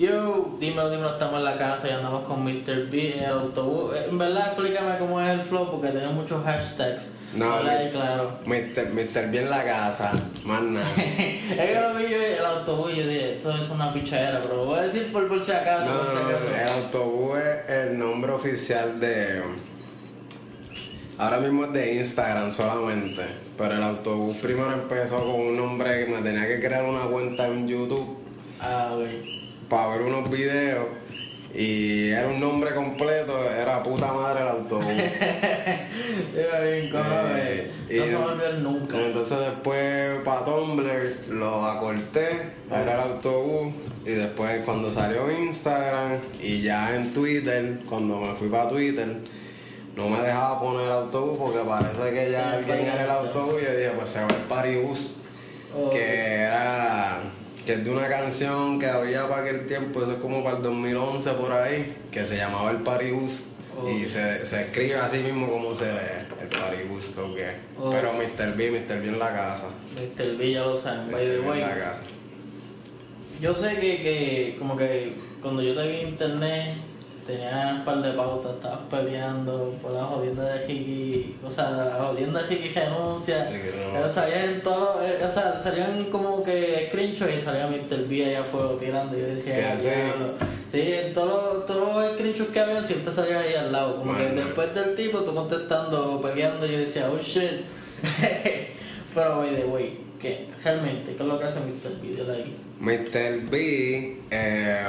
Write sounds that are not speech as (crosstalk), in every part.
Yo, dímelo, dímelo, estamos en la casa y andamos con Mr. B en el autobús. Eh, En verdad, explícame cómo es el flow porque tiene muchos hashtags. No, mi- claro. Mister, Mister bien la casa, más nada. (laughs) es que lo vi yo en el autobús y yo dije, esto es una pichadera, pero lo voy a decir por, por si acaso. No, por si no, no, acaso. el autobús es el nombre oficial de. Ahora mismo es de Instagram solamente. Pero el autobús primero empezó con un nombre que me tenía que crear una cuenta en YouTube Ah, güey. Para ver unos videos. Y era un nombre completo, era puta madre el autobús. (laughs) Iba bien, ¿cómo Eh, ves? No se va a olvidar nunca. Entonces después para Tumblr lo acorté, era el autobús. Y después cuando salió Instagram y ya en Twitter, cuando me fui para Twitter, no me dejaba poner el autobús porque parece que ya alguien era el autobús. Y yo dije, pues se va el paribus, Oh, que era que es de una canción que había para aquel tiempo, eso es como para el 2011 por ahí, que se llamaba el paribus. Y se, se escribe así mismo como se lee, el paribus, creo que. Pero Mr. B, Mr. B en la casa. Mr. B ya lo saben, by the way. en la casa. Yo sé que, que como que cuando yo te vi en internet tenías un par de pautas, estabas peleando por la jodienda de Ricky, o sea, la jodienda de Ricky renuncia, salían todos, eh, o sea, salían como que screenshots y salía Mr. B allá afuera tirando y yo decía, ¿Qué sí, en todos los- screenshots que habían siempre salía ahí al lado, como que después del tipo tú contestando, peleando yo decía, oh shit, (laughs) pero by the way, que realmente, ¿qué es lo que hace Mr. B? Dile ahí. Mr. B, eh,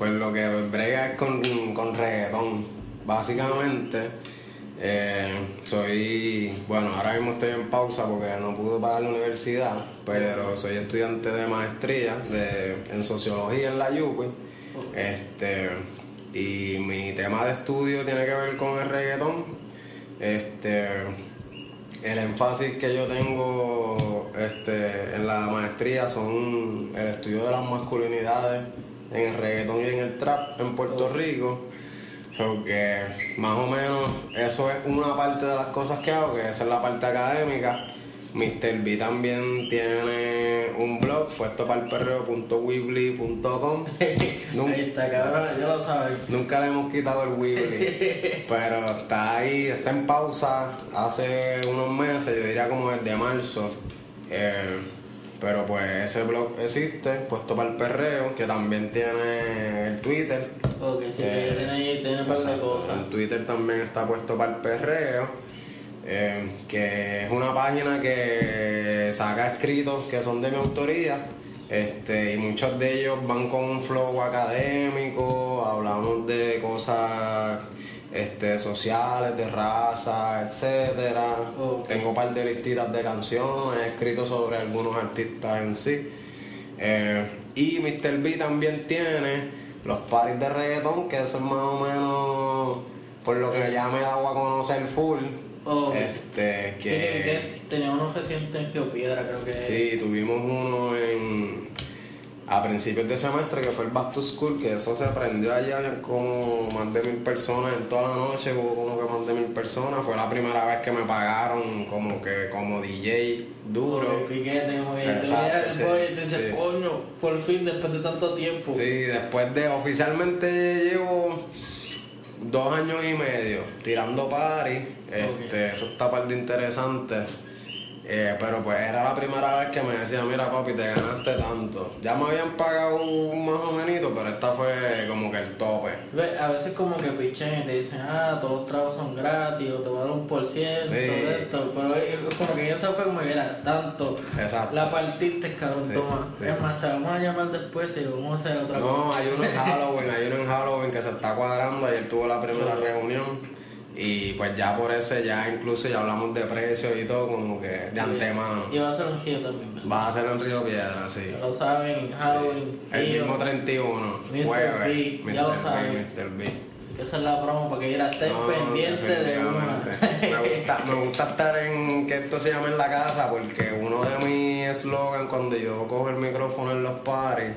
pues lo que brega es con, con reggaetón. Básicamente, eh, soy, bueno, ahora mismo estoy en pausa porque no pude pagar la universidad, pero soy estudiante de maestría de, en sociología en la UPI. Este, y mi tema de estudio tiene que ver con el reggaetón. Este, el énfasis que yo tengo este, en la maestría son el estudio de las masculinidades en el reggaetón y en el trap en Puerto Rico. So que más o menos eso es una parte de las cosas que hago, que esa es la parte académica. Mr. B también tiene un blog puesto para el perreo.weebly.com. Nunca- (laughs) Ahí está, cabrón, ya lo sabes. Nunca le hemos quitado el Weebly, (laughs) pero está ahí, está en pausa hace unos meses, yo diría como desde marzo. Eh, pero pues ese blog existe, puesto para el perreo, que también tiene el Twitter. Ok, sí, Eh, que tiene ahí, tiene par de cosas. En Twitter también está puesto para el perreo, eh, que es una página que saca escritos que son de mi autoría. Este, y muchos de ellos van con un flow académico, hablamos de cosas este, sociales, de raza, etcétera. Tengo un par de listitas de canciones, he escrito sobre algunos artistas en sí. Eh, y Mr. B también tiene los paris de reggaetón, que eso es más o menos por lo que ya me he dado a conocer full. Ok. Este, Sí, que que tenía uno reciente en Geopiedra, creo que. sí, tuvimos uno en a principios de semestre que fue el Back to School, que eso se prendió allá, como más de mil personas en toda la noche, hubo como que más de mil personas. Fue la primera vez que me pagaron como que como DJ duro. Piquete, como que Exacto, veía el sí, boy y te dices, sí. coño, por fin, después de tanto tiempo. Sí, después de oficialmente llevo dos años y medio tirando party. Este, eso está parte interesante. Eh, pero pues era la primera vez que me decía, mira papi, te ganaste tanto. Ya me habían pagado un más o menos, pero esta fue como que el tope. A veces como que pichen y te dicen, ah, todos los trabajos son gratis, o te voy a dar un por ciento Sí. esto, pero como que esa fue como que era tanto. Exacto. La partiste, cabrón, Sí, toma. sí. Es más, te vamos a llamar después y vamos a hacer otra cosa. No, hay uno en Halloween, hay uno en Halloween que se está cuadrando, ayer tuvo la primera reunión y pues ya por ese ya incluso ya hablamos de precios y todo como que de antemano. Y va a ser un giro también, ¿verdad? Va a ser en Río Piedra, sí. Ya lo saben, Halloween, El Río, mismo 31, Mr. jueves. B, ya lo Mr. saben. Mr. B. esa es la promo para que ya estén No, pendientes de una. Me gusta, me gusta estar en que esto se llame en la casa porque uno de mis eslogan cuando yo cojo el micrófono en los paris,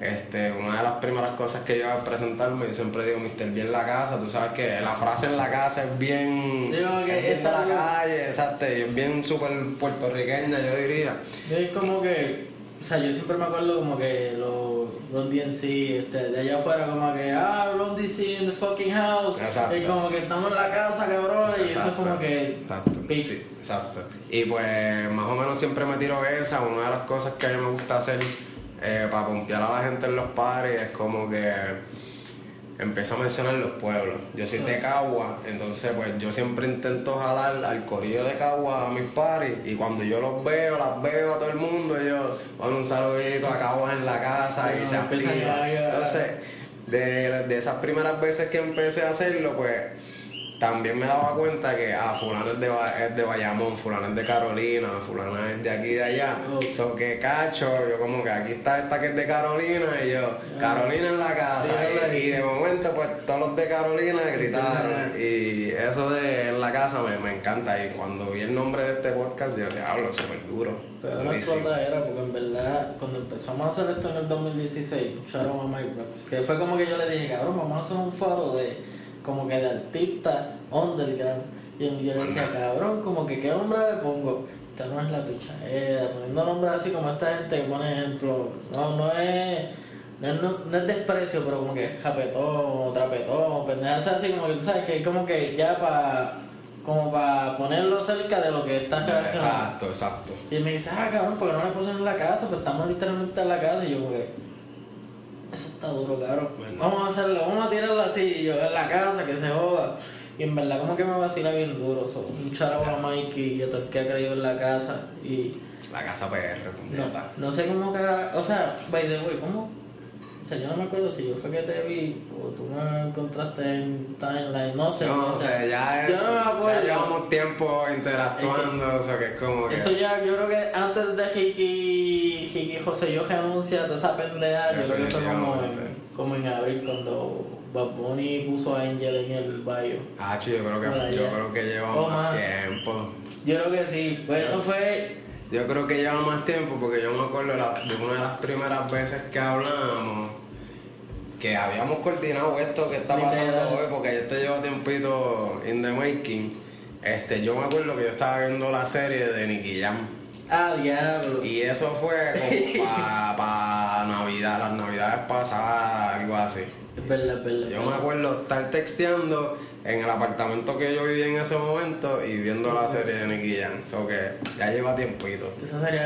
este, una de las primeras cosas que yo hago es presentarme, yo siempre digo Mr. B en la casa, tú sabes que la frase en la casa es bien, Sí, que es bien es de la calle, exacto, y es bien súper puertorriqueña yo diría. Es como que, o sea, yo siempre me acuerdo como que lo, Ron DMC, este, de allá afuera como que, ah, Ron DC in the fucking house. Exacto. Y como que estamos en la casa, cabrón. Y eso es como que. Exacto. Sí, exacto. Y pues más o menos siempre me tiro esa. Una de las cosas que a mí me gusta hacer eh, para pompear a la gente en los pares es como que empiezo a mencionar los pueblos. Yo soy de Cagua, entonces pues yo siempre intento jalar al corillo de Cagua a mis pares y cuando yo los veo, las veo a todo el mundo, yo bueno, un saludito a Caguas en la casa y Ah, se ya. Entonces, de, de esas primeras veces que empecé a hacerlo, pues también me daba cuenta que ah, fulano es de, es de Bayamón, fulano es de Carolina, fulano es de aquí y de allá. Oh. So que cacho, yo como que aquí está esta que es de Carolina y yo, Carolina en la casa. Sí, Y, y de momento pues todos los de Carolina gritaron. Y eso de en la casa me, me encanta. Y cuando vi el nombre de este podcast yo te hablo súper duro. Pero una Durísimo. explotadera, porque en verdad, cuando empezamos a hacer esto en el 2016, shout out a Mike Brooks, que fue como que yo le dije, cabrón, vamos a hacer un foro de, como que de artistas underground. Y yo le decía, cabrón, como que qué nombre le pongo. Esta no es la pichadera, poniendo nombres así como esta gente que pone ejemplo. No, no es. No es, no, no es desprecio, pero como que japetón, trapetón, pendejas así, como que tú sabes que es como que ya para como para ponerlo cerca de lo que estás relacionado. Exacto, exacto. Y me dice, ah, cabrón, ¿por qué no le puso en la casa? Pues estamos literalmente en la casa. Y yo, como que, eso está duro, cabrón. Bueno. Vamos a hacerlo, vamos a tirarlo así. Yo, en la casa, que se joda. Y en verdad, como que me vacila bien duro. So, un charajo a Mikey y a todo el que ha creído en la casa. Y La casa PR, no, puñeta. no sé cómo que. O sea, by the way, ¿cómo? O sea, yo no me acuerdo si yo fue que te vi o tú me encontraste en timeline. No sé. No, o sea, ya, es- Yo no me acuerdo. ya llevamos tiempo interactuando, o sea que es como que. Esto ya, yo creo que antes de Hiki, Hiki José yo renuncia toda esa pendeja, yo creo que fue como en, como en abril cuando Bad Bunny puso a Angel en el bio. Ah, chico, yo creo que, yo creo que lleva O más más. tiempo. Yo creo que sí, pues eso fue. Yo creo que lleva más tiempo porque yo me acuerdo de, la- de una de las primeras veces que hablamos que habíamos coordinado esto que está pasando Literal. hoy porque yo te llevo tiempito in the making. Este, yo me acuerdo que yo estaba viendo la serie de Nicky Jam. Ah, diablo. Y eso fue como (laughs) para Navidad, las navidades pasadas, algo así. Es verdad, es verdad. Yo me acuerdo estar texteando en el apartamento que yo vivía en ese momento y viendo la serie de Nicky Jam. So que ya lleva tiempito. Esa serie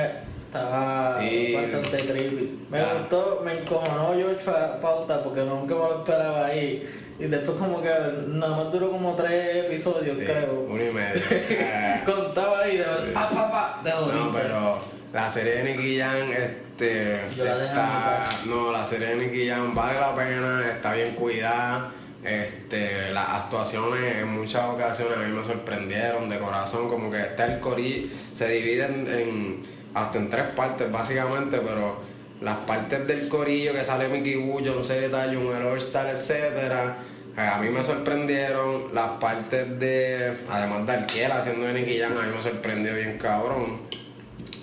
estaba Y- bastante creepy. Me Ah. gustó, me encojonó George Pauta porque nunca me lo esperaba ahí. Y después como que nada más duró como tres episodios, Sí, creo. uno y medio. (laughs) Contaba ahí de Sí. pa, pa, pa, de no, pero la serie de Nicky Jam, este, Yo está, no, la serie de Nicky Jam vale la pena, está bien cuidada. Este, las actuaciones en muchas ocasiones a mí me sorprendieron de corazón, como que está el corillo, se divide en, hasta en tres partes básicamente, pero las partes del corillo que sale Mickey Wu, John Z, Junior All-Star, etcétera, eh, a mí me sorprendieron las partes de, además de Arquiela haciendo de Nicky a mí me sorprendió bien cabrón.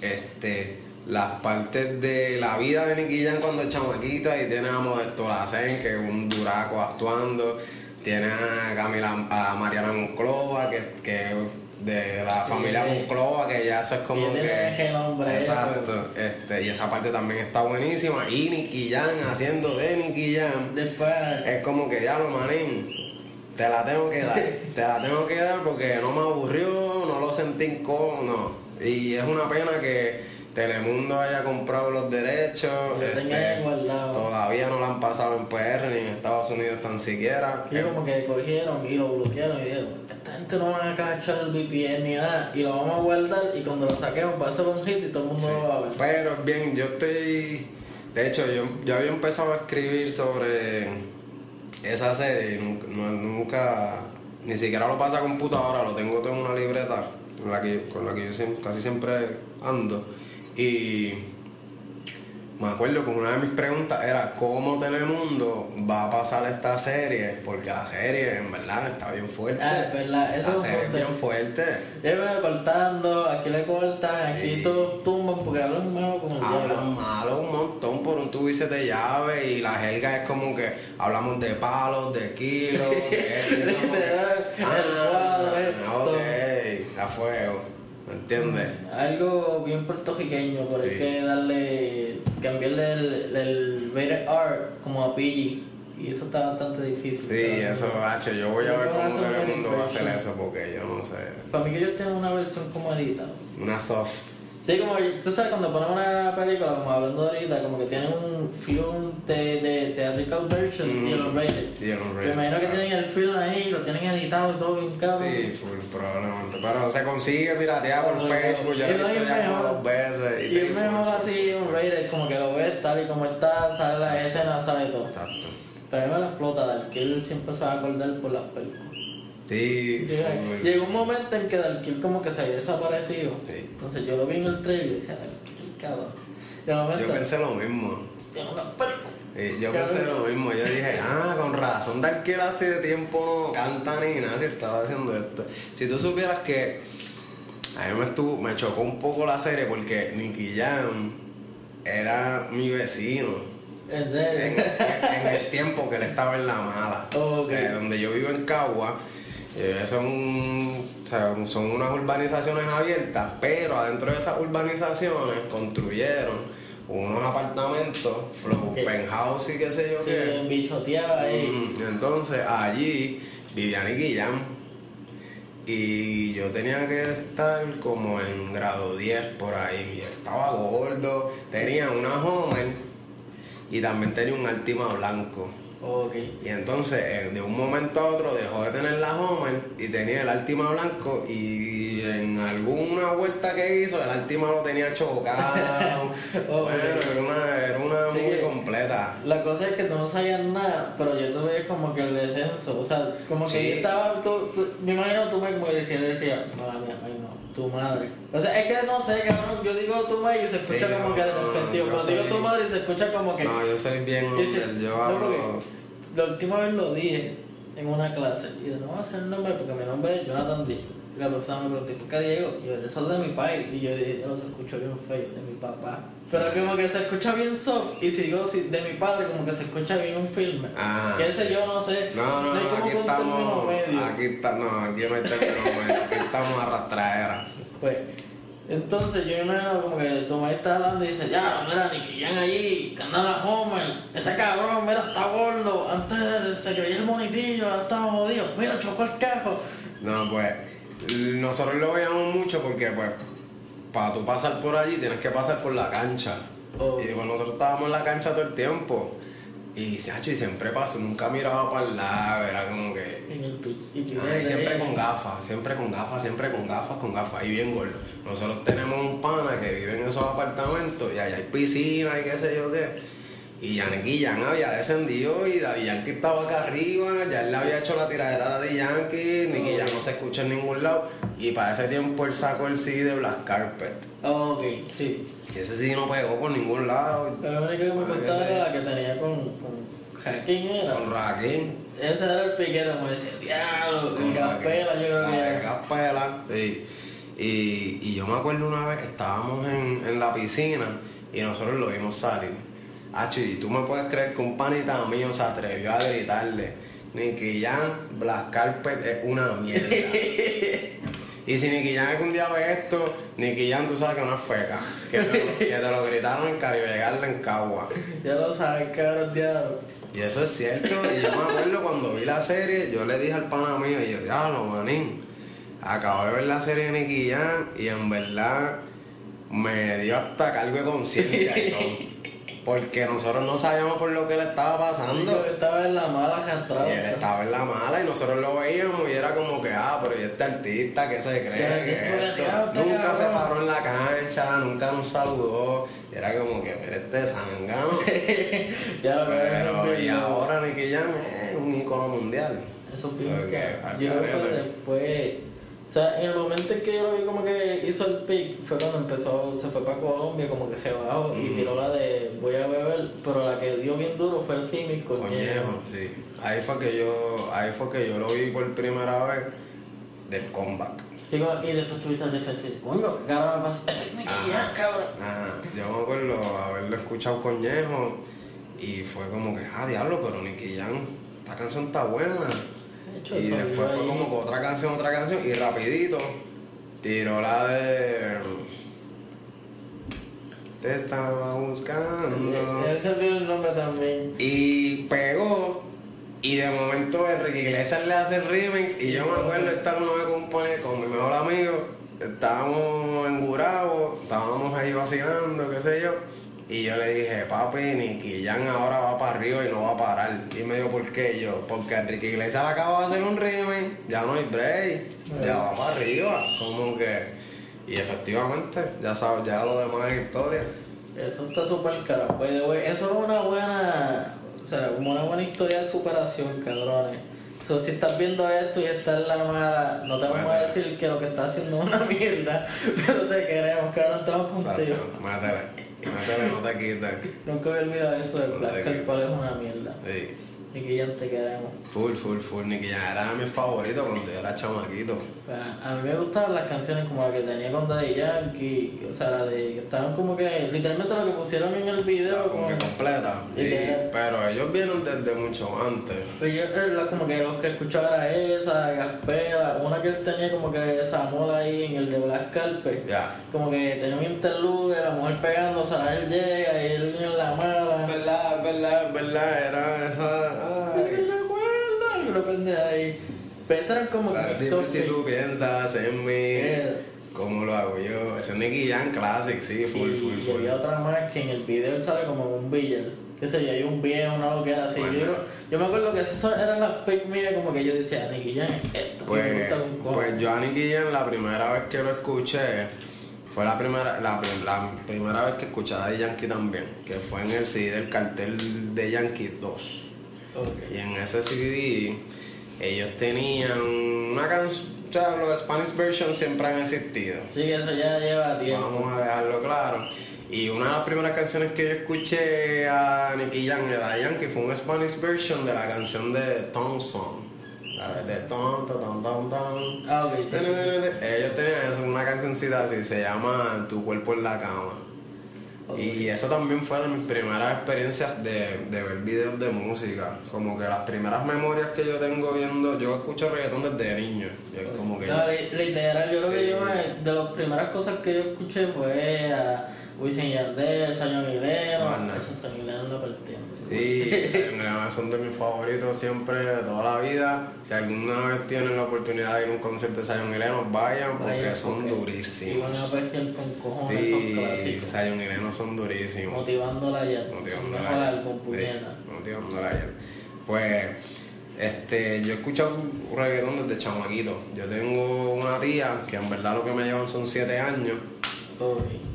Este, las partes de la vida de Nicky Jam cuando es chamaquita y tiene a Modesto Lacen, que es un duraco actuando, tiene a Camila, a Mariana Monclova, que, que de la familia. Monclova, que ya eso es como que... ese nombre, Exacto, este, y esa parte también está buenísima. Y Nicky Jam haciendo de Nicky Jam. Después, Es como que ya lo manín, te la tengo que dar, (laughs) te la tengo que dar porque no me aburrió, no lo sentí incómodo, no. Y es una pena que Telemundo haya comprado los derechos, Lo este, todavía no lo han pasado en PR ni en Estados Unidos tan siquiera. y como que cogieron y lo bloquearon y dijeron, esta gente no van a cachar el VPN ni nada, y lo vamos a guardar y cuando lo saquemos va a ser un hit y todo el mundo Sí. lo va a ver. Pero bien, yo estoy. De hecho, yo, yo había empezado a escribir sobre esa serie y nunca, no- nunca- ni siquiera lo pasa a computadora, lo tengo todo en una libreta con la que, con la que yo casi siempre ando. Y me acuerdo que una de mis preguntas era cómo Telemundo va a pasar esta serie, porque la serie en verdad está bien fuerte. Ah, es verdad, eso la es serie es bien fuerte. Llevan cortando, aquí le cortan, aquí Sí. todos tumban porque hablan malo como el Hablan diablo. malo un montón por un tubo y siete llaves y la jerga es como que hablamos de palos, de kilos, de (laughs) esto, Literal, el cuadro, ah, esto. ok, a fuego. ¿Me entiendes? Algo bien puertorriqueño, por hay Sí. que darle, cambiarle el, el rated R como a PG. Y eso está bastante difícil. Sí, eso, H, yo voy a ver cómo todo el mundo va a hacer eso porque yo no sé. Para mí que ellos tienen una versión como editada. Una soft. Sí, como tú sabes, cuando ponen una película, como hablando ahorita, como que tienen un film de, de theatrical version y los rated. Y el hombre. Me imagino que tienen el film ahí, lo tienen editado y todo bien cabrón. Sí, probablemente. Pero se consigue piratear por Facebook, yo y lo he visto ya como dos veces. Y sí, es mejor así un rated, como que lo ves tal y como está, sale la escena, sale todo. Exacto. Pero a mí me la explota, Darkill siempre se va a acordar por las películas. Sí, Llega-. Llegó un momento en que Darkill como que se había desaparecido. Sí. Entonces yo lo vi en el trailer y decía, Darkill, cabrón. Y de momento, Yo pensé lo mismo. yo Cabrón. pensé lo mismo, yo dije, ah, con razón, Darkiel hace tiempo no canta ni nada si estaba haciendo esto. Si tú supieras que a mí me, estuvo, me chocó un poco la serie porque Nicky Jam era mi vecino En en, serio. en el tiempo que él estaba en la mala. Eh, donde yo vivo en Cagua, eh, son, o sea, son unas urbanizaciones abiertas, pero adentro de esas urbanizaciones construyeron unos apartamentos, flow Ok. penthouse y qué sé yo Sí, qué. bichoteaba ahí. Mm, Entonces allí vivía Nicky Jam y yo tenía que estar como en grado 10 por ahí. Y estaba gordo, tenía una Homer y también tenía un Altima blanco. Ok. Y entonces eh, de un momento a otro dejó de tener la Homer y tenía el Altima blanco y en alguna vuelta que hizo el Altima lo tenía chocado. (laughs) Bueno, era una, era una Sí muy completa. La cosa es que tú no sabías nada, pero yo tuve como que el descenso, o sea, como que yo estaba, tú, tú- me imagino tú me como que decía, decía, no la mía, ay no, tu madre. O sea, es que no sé, cabrón, yo digo tu madre y se escucha Sí, como que de repente, cuando digo tu madre se escucha como que... No, yo soy bien Y under, yo hablo. La última vez lo dije en una clase y yo no voy a hacer el nombre porque mi nombre es Jonathan Díaz. Y la profesora me preguntó, ¿por qué Diego? Y yo, eso es de mi país. Y yo dije, no, se escucha bien feo, de mi papá. Pero como que se escucha bien soft y si digo si de mi padre, como que se escucha bien un filme. Ajá. Que ese yo no sé. No, no, no, aquí que estamos. medio. Aquí está, no, aquí no hay término medio, aquí estamos a rastradera. Pues, entonces yo me imagino como que Tomás está hablando y dice, ya, mira, Nicky Jan allí, que anda la Homer, ese cabrón, mira, está gordo, antes se creía el bonitillo, ahora estaba jodido, mira, chocó el carro. No, pues, nosotros lo veíamos mucho porque, pues, para tú pasar por allí tienes que pasar por la cancha. Oh. Y pues nosotros estábamos en la cancha todo el tiempo. Y, Sacho, y siempre pasó, nunca miraba para el lado, era como que. En el pitch. Y Ay, siempre con gafas, siempre con gafas, siempre con gafas, con gafas, y bien gordo. Nosotros tenemos un pana que vive en esos apartamentos y allá hay piscina y qué sé yo qué. Y Yankee Jan había descendido y Daddy Yankee estaba acá arriba, ya él le había hecho la tiradera a Daddy Yankee, Nicky Jan no se escucha en ningún lado. Y para ese tiempo él sacó el CD de Black Carpet. Ok, sí. Y ese CD no pegó por ningún lado. La única que me Ah, contaba era la que tenía con, con Jaquín era. Con Raquín. Ese era el piquete, como decía, diablo, Con el Gaspela, yo creo la que de era. Gaspela, sí. Y, y yo me acuerdo una vez, estábamos en, en la piscina y nosotros lo vimos salir. Acho, y tú me puedes creer que un panita mío se atrevió a gritarle, Nicky Jan, Black Carpet es una mierda. (laughs) y si Nicky Jan algún día ve esto, Nicky Jan tú sabes que no es feca. Que te, lo- que te lo gritaron en Caribe en Cagua. Ya lo sabes, cabrón, diablo. Y eso es cierto, y yo me acuerdo cuando vi la serie, yo le dije al pana mío, y yo, diablo, manín, acabo de ver la serie de Nicky Jam y en verdad me dio hasta cargo de conciencia (laughs) y todo. Porque nosotros no sabíamos por lo que le estaba pasando. estaba en la mala arrastrada. Y él estaba en la mala y nosotros lo veíamos y era como que, ah, pero ¿y este artista qué se cree? Que esto le esto?". tiraba, este Nunca se paró en la cancha, nunca nos saludó. Y era como que, mira este sangano. (laughs) ya lo Pero, que y ahora Nicky Jam es un icono mundial. Eso sí, que yo creo que después, o sea, en el momento en que yo lo vi como que hizo el pick, fue cuando empezó, se fue para Colombia, como que rebajó y Ujú. tiró la de voy a beber, pero la que dio bien duro fue el Jimmy con Coñejo, sí. Ahí fue que yo, ahí fue que yo lo vi por primera vez del comeback. Sí, y después tuviste el defensivo. Coño, ¿qué cabrón me pasó? Este es Nicky Jam, Ajá. cabrón. Ajá. Yo me acuerdo haberlo escuchado Coñejo y fue como que, ah, diablo, pero Nicky Jam, esta canción está buena. Hecho, Y después fue ahí- como que otra canción, otra canción y rapidito tiró la de. Te estaba buscando. Él se olvidó el nombre también. Y pegó. Y de momento Enrique Iglesias le hace remix. Y yo me acuerdo estar una vez compone con mi mejor amigo. Estábamos en Gurabo, estábamos ahí vacilando, qué sé yo. Y yo le dije, papi, Nicky Jan ahora va para arriba y no va a parar. Y me dijo, ¿por qué? Y yo, porque Enrique Iglesias le acaba de hacer un remix, ya no hay break, ya va para arriba. Como que. Y efectivamente, ya sabes, ya lo demás es historia. Eso está súper caro. Way, eso es una buena, o sea, como una buena historia de superación, cabrones. So, si estás viendo esto y estás en la mala, no te vamos a decir que lo que estás haciendo es una mierda, (laughs) pero te queremos, cabrón, estamos contigo. Exacto, métele, no te quites. Nunca he olvidado eso del No Black quedes. cuál es una mierda. Sí. Y que ya te queremos. Full, full, full. Nicky Jam era mi favorito cuando yo era chamaquito. A mí me gustaban las canciones como la que tenía con Daddy Yankee, o sea, la de que estaban como que, literalmente lo que pusieron en el video, Como que completa. Y pero ellos vienen desde mucho antes. Pues yo, eh, como que los que escuchaba era esa, Gaspera, una que él tenía como que esa mola ahí en el de Black Carpet. Ya. Como que tenía un interlude, la mujer pegándose, a él llega y él en la mala. verdad, verdad, verdad. Era esa. ¿Te Ay. recuerdas? Y lo pendeja ahí. Eran como que Ah, mis Dime si tú piensas en mí. Eh, ¿Cómo lo hago yo? Ese es Nicky Jam Classic, sí, full, y, full, y full. había otra más que en el video él sale como un village. Qué sé yo, hay un viejo, una loquera así. Bueno. Yo, yo me acuerdo que esas eran las pics mías como que yo decía, Nicky Jam, esto me Pues, gusta con cojones". pues yo a Nicky Jam la primera vez que lo escuché fue la primera, la, prim- la primera vez que escuché a Daddy Yankee también, que fue en el CD del cartel de Yankee 2. Ok. Y en ese CD ellos tenían una canción, o sea, los Spanish versions siempre han existido. Sí, que eso ya lleva tiempo. Vamos a dejarlo claro. Y una de las primeras canciones que yo escuché a Nicky Jam de Yankee fue un Spanish version de la canción de Thompson. La de. Ah, ok. Ellos tenían eso, una cancioncita así, se llama Tu cuerpo en la cama. Y eso también fue de mis primeras experiencias de, de ver videos de música. Como que las primeras memorias que yo tengo viendo, yo escucho reggaetón desde niño. Como que... No, li- literal, yo creo que yo me- de las primeras cosas que yo escuché fue a Wisin Yandel, Sayon. Nacho Sayon la partida. Y (laughs) son de mis favoritos siempre de toda la vida. Si alguna vez tienen la oportunidad de ir a un concierto de Zion y Lennon, vayan porque son porque- Y van a durísimos. con cojones Sí, y Lennon son durísimos. Motivándola ya. Motivándola puñeta. Sí, motivándola ayer. Pues, este, yo he escuchado reggaetón desde chamaquito. Yo tengo una tía que en verdad lo que me llevan son 7 años.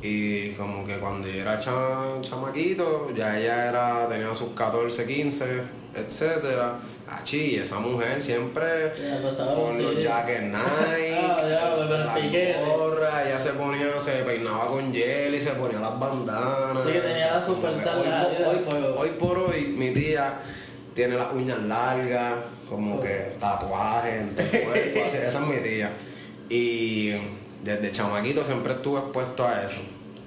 Y como que cuando yo era cha- chamaquito, ya ella era, tenía sus 14, 15, etcétera. Achi, esa mujer siempre con los sí. jackets Nike, (laughs) Ah, la gorra, ella se ponía, se peinaba con gel y se ponía las bandanas. Tenía la super hoy, por- hoy- fuego. hoy por hoy mi tía tiene las uñas largas, como que tatuajes en todo el cuerpo, así, esa es mi tía. Y desde chamaquito siempre estuve expuesto a eso.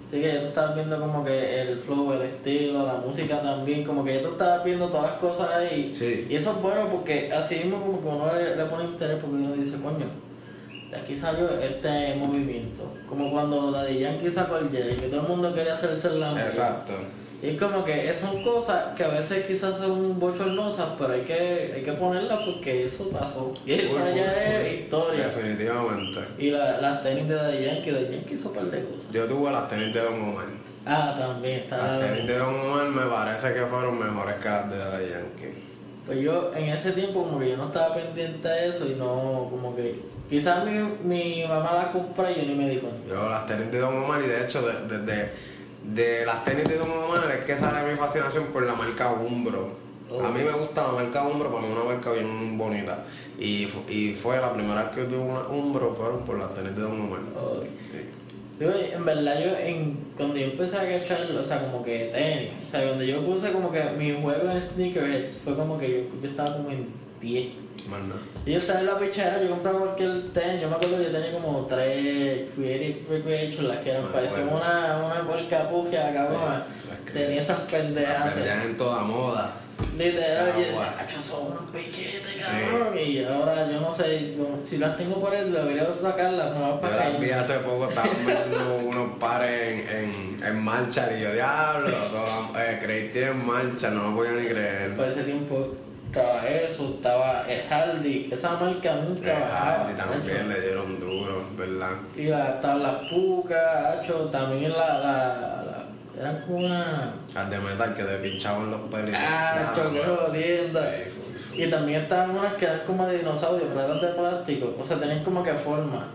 Así que ya tú estabas viendo como que el flow, el estilo, la música también, como que ya tú estabas viendo todas las cosas ahí. Sí. Y eso es bueno porque así mismo como que uno le, le pone interés porque uno dice, coño, de aquí salió este movimiento. Como cuando Daddy Yankee sacó el Jedi, que todo el mundo quería hacerse la música. Exacto. Y es como que son cosas que a veces quizás son bochornosas, pero hay que, hay que ponerlas porque eso pasó. Y eso ya es full. historia. Definitivamente. Y la, las tenis de Daddy Yankee, Daddy Yankee hizo un par de cosas. Yo tuve las tenis de Don Omar. Ah, también está Las la- tenis de Don Omar me parece que fueron mejores que las de Daddy Yankee. Pues yo en ese tiempo como que yo no estaba pendiente de eso y no, como que quizás mi, mi mamá la compra y yo ni me di cuenta. Yo las tenis de Don Omar y de hecho de, de- de las tenis de Don Omar es que sale mi fascinación por la marca Umbro. Oh. A mí me gusta la marca Umbro, para mí es una marca bien bonita. Y, y fue la primera vez que tuve una Umbro fueron por las tenis de Don Omar. Oh. Sí. Yo, en verdad, yo en, cuando yo empecé a cachar, o sea, como que tenis, o sea, cuando yo puse como que mi juego en sneakerheads, fue como que yo, yo estaba como en 10. Y yo estaba en la pichera, yo compraba cualquier tenis, yo me acuerdo que yo tenía como tres Creative Recreation, las que eran, parecían una, una porca puja, cabrón. Sí, que- Tenía esas pendejas. En toda moda. Literal, y Agua. decía, "Acho, son unos piquetes, cabrón. Y ahora yo no sé, yo- si las tengo por él, debería sacarlas, no Yo para las vi hace poco, estaban (laughs) viendo unos pares en, en, en marcha y yo, diablo, todo, eh, Creative en marcha, no lo podía ni creer. Por ese tiempo estaba eso, estaba Hardy, esa marca nunca Eh, bajaba. Hardy también le dieron duro, ¿verdad? Y las pucas, también la, la, la- eran como una... Las de metal que te pinchaban los pelitos. Ah, qué jodienda. Y también estaban unas que eran como de dinosaurio, pero eran de plástico. O sea, tenían como que forma.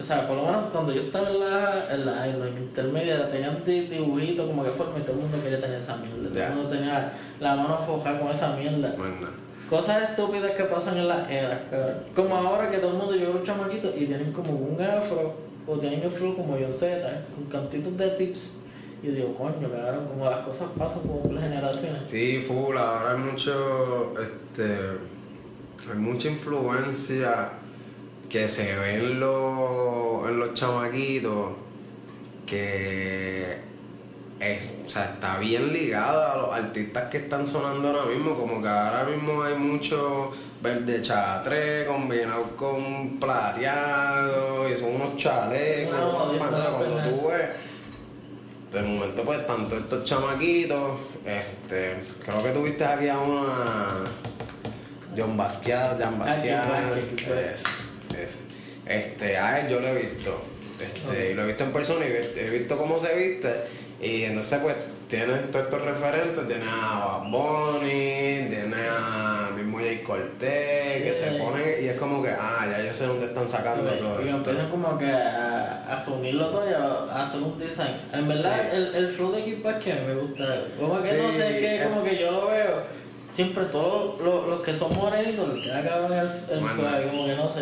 O sea, por lo menos cuando yo estaba en la, en la, en la intermedia, tenían di- dibujitos como que forma y todo el mundo quería tener esa mierda. Todo el mundo tenía la mano fojada con esa mierda. Bueno, Cosas estúpidas que pasan en las eras. Como ahora que todo el mundo lleva los chamaquitos y tienen como un afro, o tienen el flow como John Z, con cantitos de tips. Y digo, coño, cabrón, como las cosas pasan como por las generaciones. sí, full, ahora hay mucho, este, hay mucha influencia que se ve en los, en los chamaquitos que es, o sea, está bien ligada a los artistas que están sonando ahora mismo, como que ahora mismo hay mucho verde chatre combinado con plateado y son unos chalecos, No, cuando tú ves. De momento pues tanto estos chamaquitos, este, creo que tuviste aquí a una John Basquiat, Jan Basquiat, Es- este, a él yo lo he visto, este, y lo he visto en persona y he- he visto cómo se viste, y entonces pues tienes todos estos referentes, tienes a Bad Bunny, tienes a mismo Jay Cortez, que se Sí. ponen, y es como que, ah, ya yo sé dónde están sacando todo Y empiezan como que a, a reunirlo todo y a, a hacer un design. En verdad, Sí. el, el flow de Kid que me gusta. Como que no sé, que como que yo lo veo. Siempre todos los, los que son morenitos les queda cabrón el, el suave, como que no sé.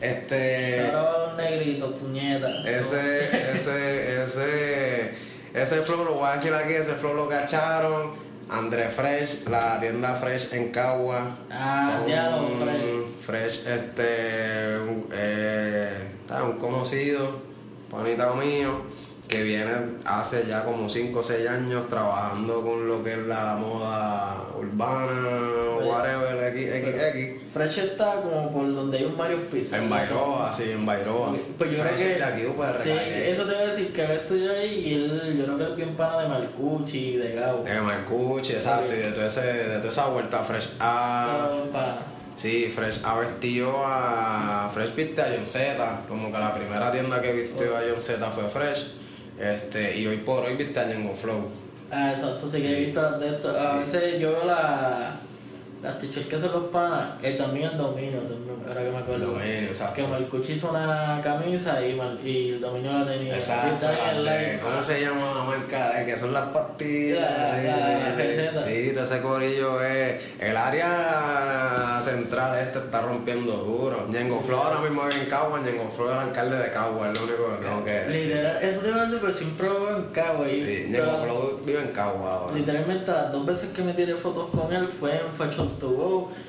Este... Negritos, puñetas. Ese, ese, ese, ese flow lo voy a decir aquí, ese flow lo cacharon. André Fresh, la tienda Fresh en Cagua. Ah, ya lo Fresh. Fresh, este, un, eh, está, un conocido, panita mío, que viene hace ya como 5 o 6 años trabajando con lo que es la moda urbana, Oye. whatever, XXX. Fresh está como por donde hay un Mario Pizza. En Bairoa, sí, en Bairoa. Pues yo creo que. aquí, UPR, sí, eso te voy a decir que él estudió ahí y él, yo creo que es bien pana de Marcucci y de Gabo. De Marcucci, exacto, y de, todo ese, de toda esa vuelta Fresh A. Sí, Fresh ha vestido a. Fresh viste a John Z. Como que la primera tienda que vistió a John Z fue Fresh. Este, y hoy por hoy viste a Django Flow. Ah, exacto, sí que he visto de esto. A veces yo veo la, las tichas que se los panas, eh, también el dominio, ahora que me acuerdo. Dominio, exacto. Que Marcucci hizo una camisa y, el dominio la tenía. Exacto. ¿Cómo se llama la marca? Que son las pastillas. Y ese corillo es. El área central este está rompiendo duro. Yengo Flor ahora mismo es en Cagua, Yengo Flor era alcalde de Cagua, es lo único que tengo que decir. Literal, eso te iba a decir, pero siempre en Cagua. Y, vive en Cagua. Literalmente las dos veces que me tiré fotos con él fue en Facho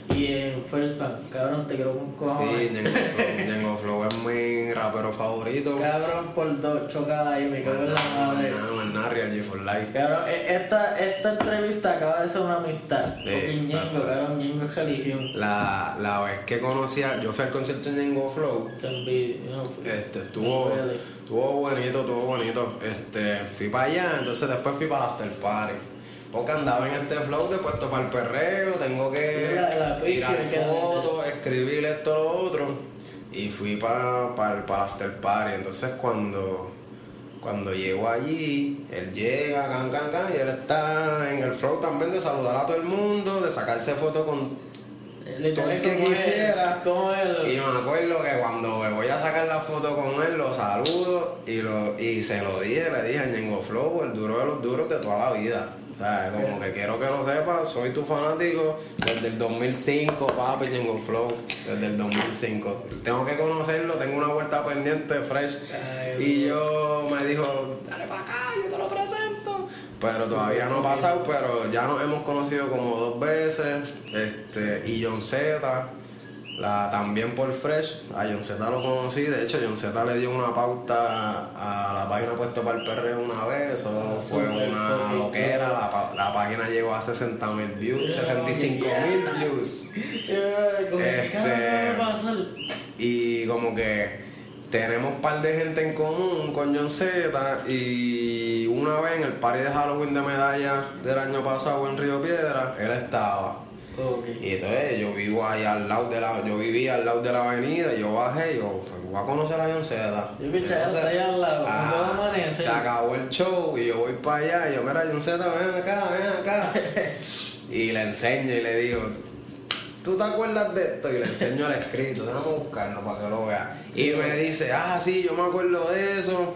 y en First Bank. Cabrón, te quiero con cojones. Sí, Django Flow, es mi rapero favorito. Cabrón, por dos, chocada ahí, me cago en la madre. No, Real G for Life. Cabrón, e, esta, esta entrevista acaba de ser una amistad. Sí, Ñengo, cabrón, Ñengo es religión. La, la vez que conocía, yo fui al concierto de Ñengo Flow. Te. Este, estuvo. Estuvo bonito, estuvo bonito. Este, fui para allá, entonces después fui para el after party. Porque andaba en este flow de puesto para el perreo, tengo que La- la tirar fotos, escribir esto, lo otro. Y fui para, el, para el after party. Entonces cuando, cuando llego allí, él llega, can, can, can, y él está en el flow también de saludar a todo el mundo, de sacarse fotos con todo el que él- quisiera. Como él. y me acuerdo que cuando me voy a sacar la foto con él, lo saludo y, lo, y se lo dije, le dije a Ñengo Flow, el duro de los duros de toda la vida. O sea, como que quiero que lo sepas, soy tu fanático desde el 2005, papi, Ñengo Flow, desde el 2005. Tengo que conocerlo, tengo una vuelta pendiente, fresh. Ay, Y yo me dijo, dale para acá, yo te lo presento. Pero todavía no ha pasado, pero ya nos hemos conocido como dos veces. Este, y John Z, la, también por Fresh, a John Z lo conocí, de hecho John Z le dio una pauta a la página puesto para el perreo una vez, eso Ah, fue una loquera, la, la página llegó a 60 mil views, 65 mil views. (laughs) Eh, como que, Este-. Y como que tenemos un par de gente en común con John Z y una vez en el party de Halloween de medalla del año pasado en Río Piedra, él estaba. Y entonces yo vivo ahí al lado de la, yo vivía al lado de la avenida yo bajé yo, pues voy a conocer a John Z. Yo, Entonces, está ahí al lado, ah, amanece. Se acabó el show y yo voy para allá y yo, mira John Z, ven acá, ven acá. (laughs) y le enseño y le digo, ¿tú te acuerdas de esto? Y le enseño el escrito, déjame buscarlo para que lo vea. Y me dice, ah, sí, yo me acuerdo de eso.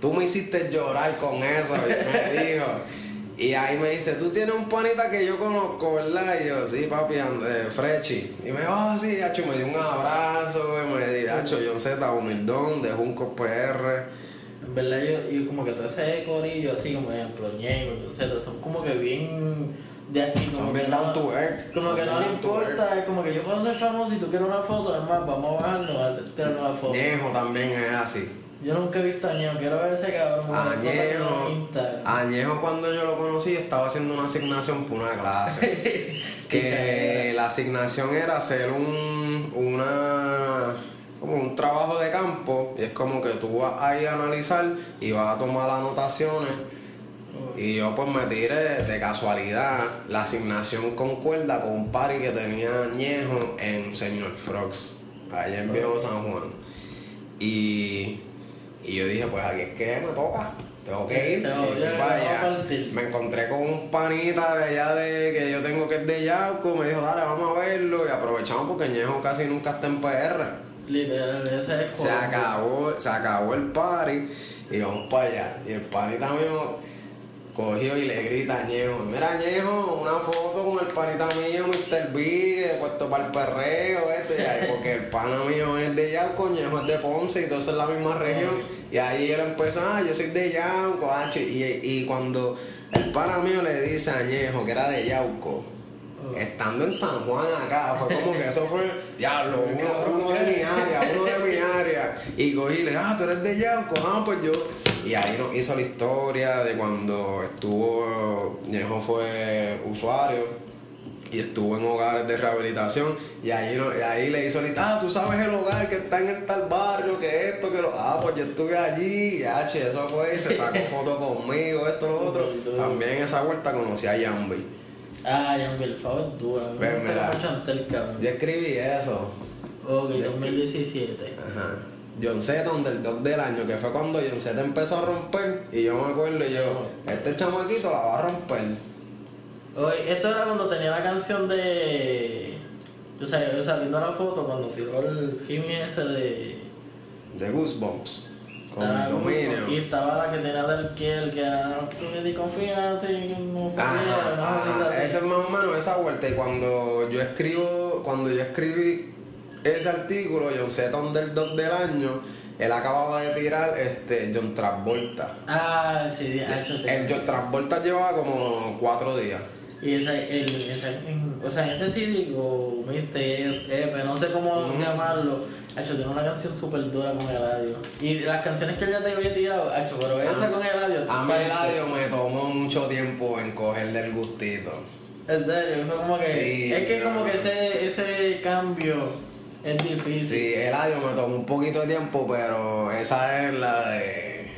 Tú me hiciste llorar con eso, y me dijo. (laughs) Y ahí me dice, tú tienes un panita que yo conozco, ¿verdad? Y yo, sí, papi, eh, Frechi. Y me dijo, ah, sí, hacho, me dio un abrazo, me dijo, hacho, John Z, humildón, de Junco PR. En verdad, yo, yo como que todo ese corillo, así como ejemplo, Ñengo, etcétera, son como que bien de aquí, como que bien no, down to earth. como que no le down importa, es como que yo puedo ser famoso y tú quieres una foto, además vamos a bajarnos a tener una foto. Ñejo también es así. Yo nunca he visto a Ñengo, quiero ver ese cabrón. Añejo. Añejo cuando yo lo conocí estaba haciendo una asignación por una clase. (laughs) que la asignación era hacer un, una, como un trabajo de campo y es como que tú vas ahí a analizar y vas a tomar anotaciones y yo pues me tiré de casualidad la asignación concuerda con un party que tenía Añejo en Señor Frogs, allá en Viejo San Juan. Y, y yo dije, pues aquí es que me toca, tengo que ir. Tengo- Y ya, allá. Me encontré con un panita de allá de que yo tengo que es de Yauco, me dijo, dale, vamos a verlo. Y aprovechamos porque Ñejo casi nunca está en PR. Literal, ese es Se acabó, se acabó el party y vamos para allá. Y el panita mío cogió y le grita a Ñejo, mira Ñejo, una foto con el panita mío, Mr. B, puesto para el perreo, este, y ahí, porque el pana mío es de Yauco, Ñejo es de Ponce, y entonces es la misma región. Y ahí él empezó, ah, yo soy de Yauco, ah, chi- y, y cuando el pana mío le dice a Ñejo que era de Yauco, Oh. Estando en San Juan acá, fue como que eso fue, diablo, (laughs) uno, uno de mi área, uno de mi área. Y cogí ah, tú eres de Yauco, ah, pues yo. Y ahí nos hizo la historia de cuando estuvo, Ñejo fue usuario y estuvo en hogares de rehabilitación. Y ahí, no- y ahí le hizo la historia, ah, tú sabes el hogar que está en el tal barrio, que esto, que lo. Ah, pues yo estuve allí, y H, eso fue, y se sacó (laughs) foto conmigo, esto, lo otro. También esa vuelta conocí a Yambi. Ah, Jan Belfort es duro. Me Ven, mira. Yo escribí eso. Ok, 2017. Ajá. John Z, Underdog del año, que fue cuando John Z empezó a romper. Y yo me acuerdo, y yo, este chamaquito la va a romper. Oye, esto era cuando tenía la canción de. Yo sé, o sea, viendo la foto cuando tiró el Jimmy ese de. De Goosebumps. Con estaba- dominio. Y estaba la que tenía del Kiel, que era. "Tú me di confianza y así". Esa es más o menos esa vuelta. Y cuando yo escribo, cuando yo escribí ese artículo, John Z Underdog del año, él acababa de tirar este John Travolta. Ah, sí, ah, yo El John Travolta llevaba como cuatro días. Y esa, el, esa, en- o sea, ese CD o viste, EP, no sé cómo llamarlo, Hacho, tiene una canción súper dura con Eladio. Y las canciones que él ya te había tirado, Hacho, pero esa Ah, con Eladio. A mí el audio me tomó mucho tiempo en cogerle el gustito. En serio, fue como que. Sí, es que como que ese, ese cambio es difícil. Sí, el audio me tomó un poquito de tiempo, pero esa es la de.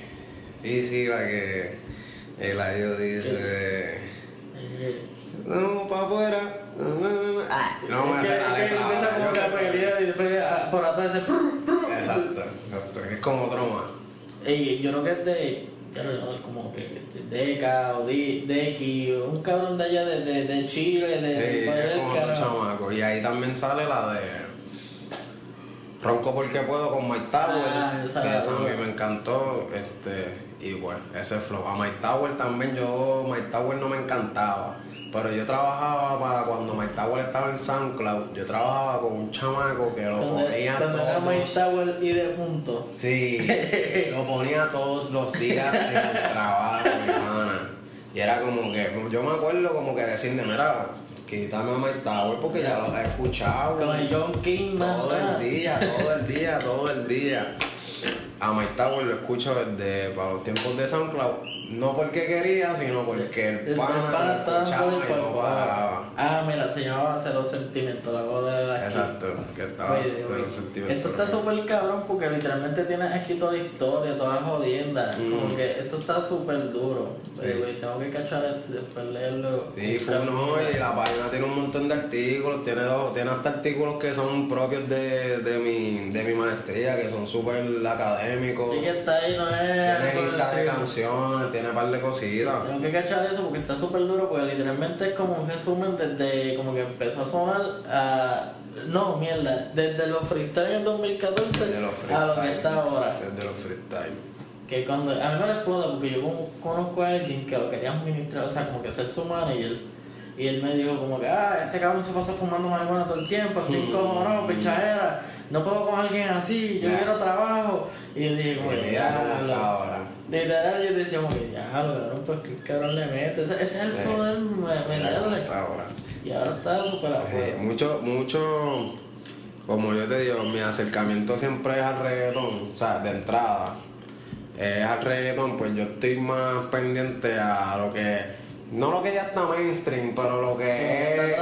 Sí, sí, la que el audio dice. No, para afuera. Ah, no me sé la letra. empieza como que a ahora, pelear y después ah, por atrás dice. Exacto, exacto, es como otro más. Ey, yo creo que es de. como que de Deca o de Deki, un cabrón de allá de, de, de Chile, de. Sí, de- es como otro chamaco. Y ahí también sale la de. Ronco porque puedo con Mike Tower. Ah, esa esa a mí me encantó. Este, y bueno, ese flow. A Mike Tower también, yo, Mike Tower no me encantaba. Pero yo trabajaba para cuando Mike Tower estaba en SoundCloud. Yo trabajaba con un chamaco que lo ponía donde era Mike. Tower y de punto. Sí, (laughs) lo ponía todos los días en el trabajo, mi hermana. Y era como que, yo me acuerdo como que decirle, mira, quítame a Mike Tower porque ya lo he escuchado. Con el John King, Todo el día, todo el día, todo el día. A Mike Tower lo escucho desde para los tiempos de SoundCloud. No porque quería, sino porque el El pana escuchaba dándole y no paraba. Ah, mira, se llamaba Cero Sentimiento, la voz de la Exacto, que estaba Oye, los sentimientos. Esto está súper cabrón porque literalmente tienes aquí toda la historia, todas las jodiendas. Mm. Como que esto está súper duro. Oye, tengo que cachar esto y después leerlo. Sí, fue no, y la página tiene un montón de artículos, tiene dos, tiene hasta artículos que son propios de, de mi, de mi maestría, que son súper académicos. Sí que está ahí, no es... Tiene lista de canciones, tiene par de cositas. Tengo que cachar eso porque está súper duro porque literalmente es como un resumen desde como que empezó a sonar a... No, mierda, desde los freestyle en 2014 De los a lo que está ahora. Desde los freestyle. Que cuando a mí me lo explota porque yo como- conozco a alguien que lo quería administrar, o sea, como que ser su manager. Y él me dijo como que, ah, este cabrón se pasa fumando marihuana todo el tiempo, estoy Hmm. no, pichadera, no puedo con alguien así, yo quiero trabajo. Y yo dije como que, ahora. Literal, yo decía como que, ya, cabrón, pues qué cabrón le mete. Ese, es el poder, me, Mira cómo meterle. está ahora. Y ahora está súper afuera. mucho, mucho, como yo te digo, mi acercamiento siempre es al reggaetón, o sea, de entrada, es al reggaetón, pues yo estoy más pendiente a lo que, no lo que ya está mainstream, pero lo que es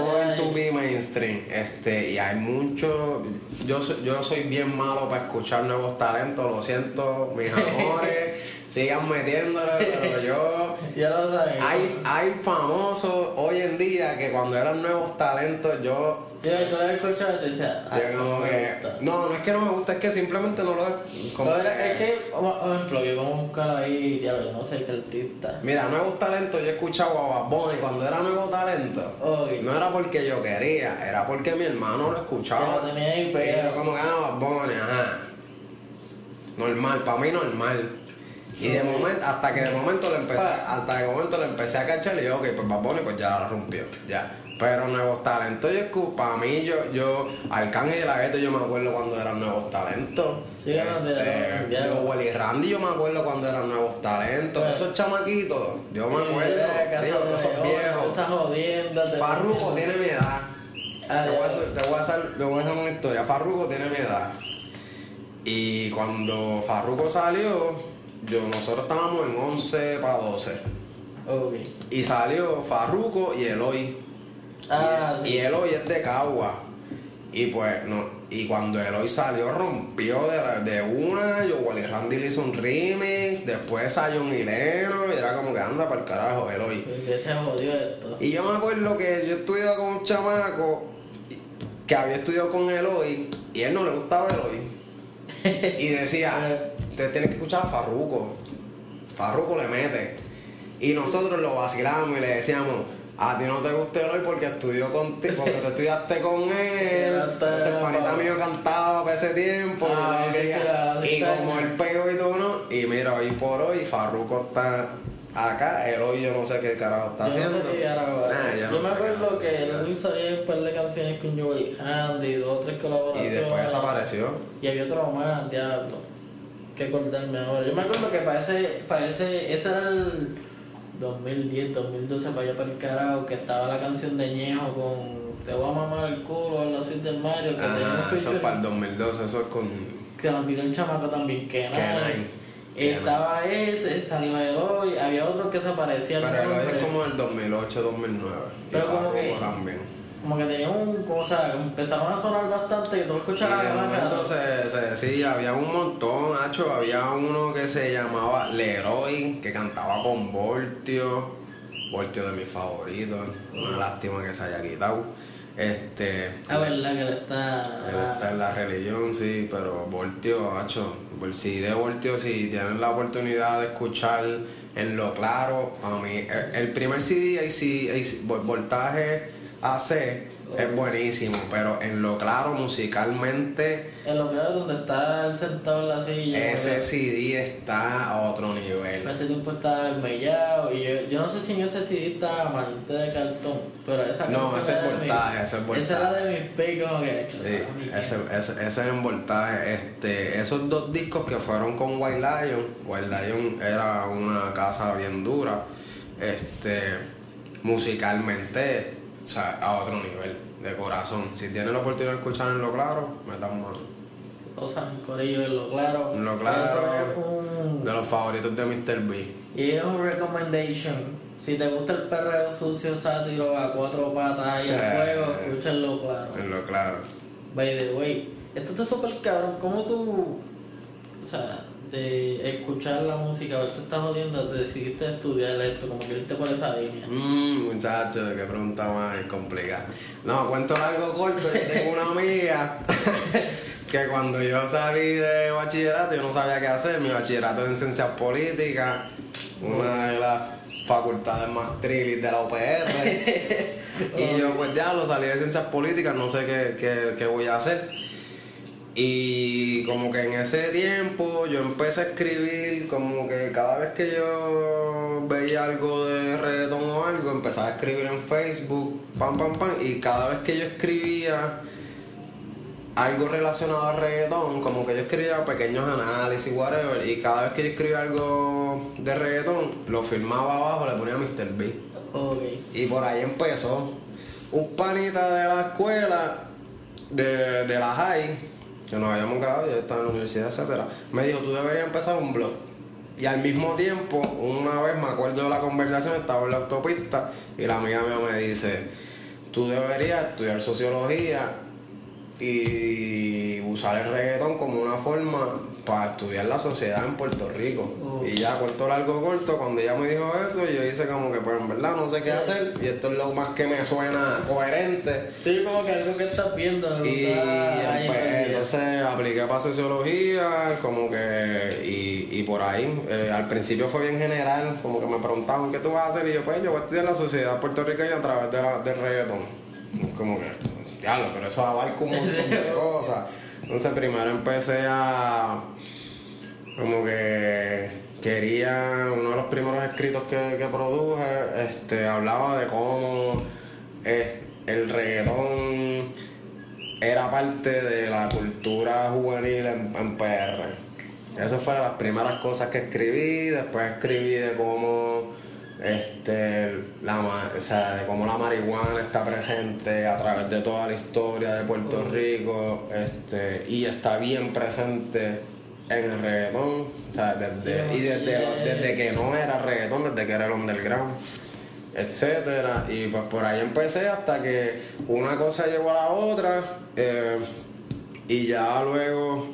going to be mainstream, este, y hay mucho, yo, soy- yo soy bien malo para escuchar nuevos talentos, lo siento, mis (laughs) amores, sigan metiéndole, pero (laughs) yo... Ya lo saben. Hay, hay famosos hoy en día que cuando eran nuevos talentos yo, Yo, lo escuchado y te decía, ah, yo como no que... No, no es que no me gusta, es que simplemente no lo... Como Pero que- es que, por ejemplo, yo como buscar ahí, diablo, no sé qué artista. Mira, nuevos talentos yo he escuchado a Bad Bunny cuando era nuevo talento. No era porque yo quería, era porque mi hermano lo escuchaba. Que lo tenía ahí Y pegado. yo como que, ah, Bad Bunny, ajá. Normal, para mí normal. Y de momento, hasta que de momento le empecé, hasta que de momento le empecé a cachar y yo, ok, pues Bad Bunny pues ya la rompió, ya. Pero nuevos talentos, yo para mí, yo, yo, Arcángel y la Gueto, yo me acuerdo cuando eran nuevos talentos. Sí, este, yo, Willy Randy, yo me acuerdo cuando eran nuevos talentos. Pues. Esos chamaquitos, yo me acuerdo, digo, todos esos viejos. Esas jodiendas. Farruko tiene mi edad. Ah, te, voy a ya. hacer, te voy a hacer- te voy a hacer una historia. Farruko tiene mi edad. Y cuando Farruko salió, yo, nosotros estábamos en 11 para 12. Ok. Y salió Farruko y Eloy. Ah, y, sí. y Eloy es de Cagua. Y pues, no. Y cuando Eloy salió, rompió de, de una. Yo, Wally Randy le hizo un remix. Después salió un hilero. Y era como que anda para el carajo, Eloy. Que se jodió esto. Y yo me acuerdo que yo estudiaba con un chamaco que había estudiado con Eloy y él no le gustaba Eloy. (laughs) Y decía, usted tiene que escuchar a Farruko. Farruko le mete. Y nosotros lo vacilamos y le decíamos, a ti no te gusta Eloy porque estudió contigo, porque tú estudiaste con él. (laughs) Entonces el panita mío cantaba para ese tiempo. Ah, y, decía, la y como él pegó y tú no. Y mira, hoy por hoy Farruko está acá, Eloy yo no sé qué carajo está Yo no haciendo. sé qué carajo va a Ah, yo Yo no me acuerdo que sabía un par de canciones con Joey Handy, dos o tres Y colaboraciones. después desapareció. Y había otro más, diablo. Que acordarme ahora. Yo me acuerdo que para ese, para ese, ese era el 2010, 2012, para allá para el carajo, que estaba la canción de Ñejo con Te voy a mamar el culo en la suite del Mario, que Ajá, eso es para el 2012, eso es con. que me olvidó el chamaco también, que. Estaba ese, salió Eloy, había otro que se parecía al Pero es como el 2008, 2009. Y Pero como Farruko que- también. Como que tenía un, sea, empezaron a sonar bastante, que tú lo Y escuchabas de momento se, se, sí, había un montón, Nacho. Había uno que se llamaba Leroy, que cantaba con Voltio. Voltio de mis favoritos. Una lástima que se haya quitado. Este. Ah, verdad que él está. Él está en la religión, sí, pero Voltio, hacho, por si de Voltio, si tienen la oportunidad de escuchar en lo claro, para mí, el, primer CD, ahí vol- voltaje AC, es buenísimo, pero en lo claro, musicalmente, En lo que es donde está él sentado en la silla. ese CD está a otro nivel. Ese tiempo el mellado y yo, yo no sé si en ese CD estaba Amante de cartón, pero esa No, ese es voltaje, ese es voltaje. Esa era de mis como que hecho. Sí, ese, ese, ese es en voltaje. Este, esos dos discos que fueron con White Lion, White Lion era una casa bien dura. Este, musicalmente o sea, a otro nivel, de corazón. Si tienen la oportunidad de escuchar en lo claro, metan mano. O sea, Corillo en lo claro. En lo claro. Eso es un. De los favoritos de Mr. B. Y es un recommendation. Si te gusta el perreo sucio, sátiro, a cuatro patas y el Sí. fuego, escúchenlo claro. En lo claro. By the way, esto está súper cabrón. ¿Cómo tú, o sea, de escuchar la música, ver te estás jodiendo, te decidiste estudiar esto, como que irte por esa línea? Mmm, muchacho, qué pregunta más complicada. No, cuento algo corto. Yo tengo una amiga (laughs) que cuando yo salí de bachillerato, yo no sabía qué hacer. Mi bachillerato en ciencias políticas, una de las facultades más trilis de la UPR. (laughs) y yo, pues ya lo salí de ciencias políticas, no sé qué, qué, qué voy a hacer. Y como que en ese tiempo yo empecé a escribir, como que cada vez que yo veía algo de reggaetón o algo, empezaba a escribir en Facebook, pam, pam, pam, y cada vez que yo escribía algo relacionado al reggaetón, como que yo escribía pequeños análisis, whatever, y cada vez que yo escribía algo de reggaetón, lo filmaba abajo, le ponía Mr. B. Y por ahí empezó. Un panita de la escuela, de, de la high, que nos habíamos grabado, yo estaba en la universidad, etcétera, me dijo, tú deberías empezar un blog. Y al mismo tiempo, una vez me acuerdo de la conversación, estaba en la autopista y la amiga mía me dice, tú deberías estudiar sociología y usar el reggaetón como una forma para estudiar la sociedad en Puerto Rico. Y ya cuento largo corto, cuando ella me dijo eso, yo hice como que pues en verdad no sé qué hacer y esto es lo más que me suena coherente. Sí, como que algo que estás viendo. Y está pues, entonces apliqué para sociología, como que, y, y por ahí, eh, al principio fue bien general, como que me preguntaban qué tú vas a hacer, y yo pues yo voy a estudiar la sociedad puertorriqueña a través de la, del reggaetón. Como que, diablo, pero eso abarca un montón de (laughs) cosas. Entonces primero empecé a, como que quería, uno de los primeros escritos que, que produje, este, hablaba de cómo eh, el reggaetón era parte de la cultura juvenil en, en PR. Eso fue de las primeras cosas que escribí, después escribí de cómo este la ma- o sea, de cómo la marihuana está presente a través de toda la historia de Puerto Rico, este, y está bien presente en el reggaetón, o sea, desde, y desde, lo- desde que no era reggaetón, desde que era el underground etcétera. Y pues por ahí empecé hasta que una cosa llegó a la otra eh, y ya luego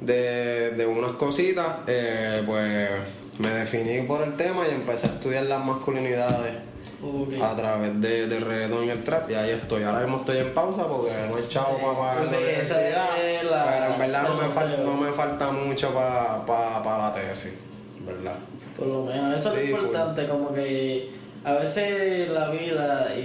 de, de unas cositas eh, pues me definí por el tema y empecé a estudiar las masculinidades Ok. a través de, del reggaetón y el trap y ahí estoy ahora mismo estoy en pausa porque no he echado para pagar la Sí, universidad es la- pero en verdad no me, falta, no me falta mucho para la tesis verdad Por lo menos, eso es Sí, lo full. importante, como que a veces la vida y,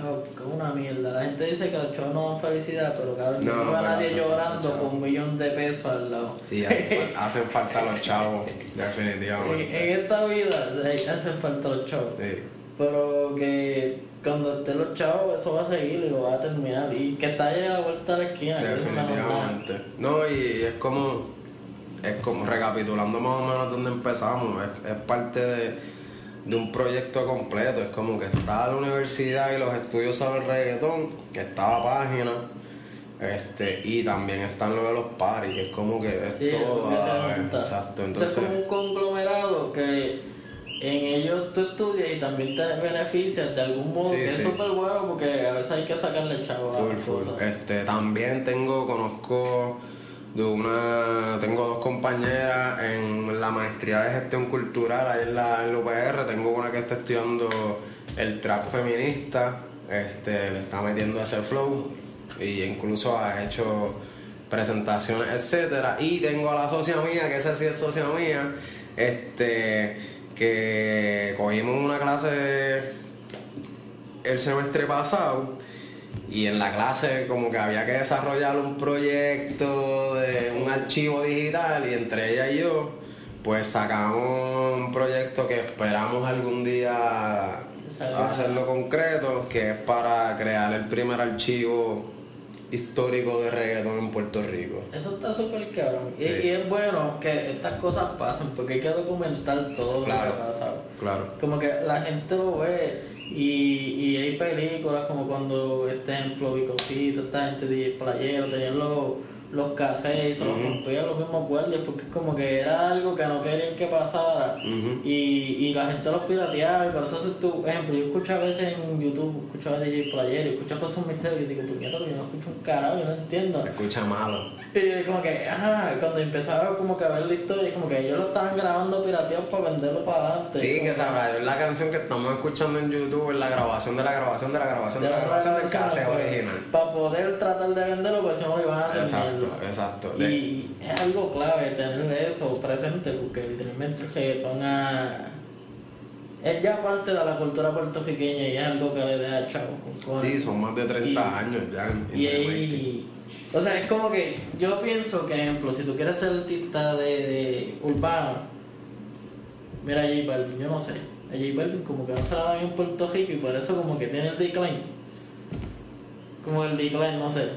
que es una mierda. La gente dice que los chavos no dan felicidad, pero cabrón, No, no, no veo a pero nadie llorando con un millón de pesos al lado. Sí, hacen, fal- (laughs) hacen falta los chavos, En, definitivamente. en esta vida hacen falta los chavos. Sí. Pero que cuando estén los chavos, eso va a seguir y lo va a terminar. Y que está ahí a la vuelta de la esquina. que es una normal. Definitivamente. No, y es como, es como recapitulando más o menos donde empezamos, es, es parte de, de un proyecto completo, es como que está la universidad y los estudios sobre el reggaetón, que está la página, este, y también están lo de los paris, que es como que es Sí, todo. Exacto, O sea, entonces... es como un conglomerado que en ellos tú estudias y también te beneficias de algún modo, Sí, que sí. es súper bueno porque a veces hay que sacarle chavo a Full, full. Este, también tengo, conozco de una, tengo dos compañeras en la maestría de gestión cultural ahí en la, UPR, tengo una que está estudiando el trap feminista, este, le está metiendo ese flow y incluso ha hecho presentaciones, etcétera, y tengo a la socia mía, que esa sí es socia mía, este, que cogimos una clase el semestre pasado y en la clase como que había que desarrollar un proyecto de un archivo digital y entre ella y yo pues sacamos un proyecto que esperamos algún día hacerlo concreto que es para crear el primer archivo histórico de reggaetón en Puerto Rico. Eso está súper cabrón. Y, Sí. y es bueno que estas cosas pasen porque hay que documentar todo Claro. lo que ha pasado. Claro. Como que la gente lo ve Y, y hay películas como cuando, este ejemplo, Vicocito, esta gente de Playero, tenían los, los cassettes, se los Ujú. rompían los mismos guardias porque es como que era algo que no querían que pasara. Y, y la gente los pirateaba y por eso haces tu ejemplo, yo escucho a veces en YouTube, escucho a DJ Playero, y escucho todos esos misterios y digo, puñeta, yo no escucho un carajo, yo no entiendo. Escucha malo. Y como que, ajá, cuando empezaba como que a ver la historia, como que ellos lo estaban grabando pirateados para venderlo para adelante. Sí, que sabrá, yo la canción que estamos escuchando en YouTube es la grabación de la grabación de la grabación de la grabación del cassette original. Para poder tratar de venderlo, pues si no lo iban a hacer Exacto, Y es algo clave tener eso presente, porque literalmente el reggaetón a- es ya parte de la cultura puertorriqueña y es algo que le da chavo. con. Sí, son más de 30 Y- años ya. en- Y ahí, o sea, es como que yo pienso que, ejemplo, si tú quieres ser artista de, de urbano, mira a J Balvin, yo no sé. A J Balvin como que no se la dan en Puerto Rico y por eso como que tiene el decline. Como el decline, no sé.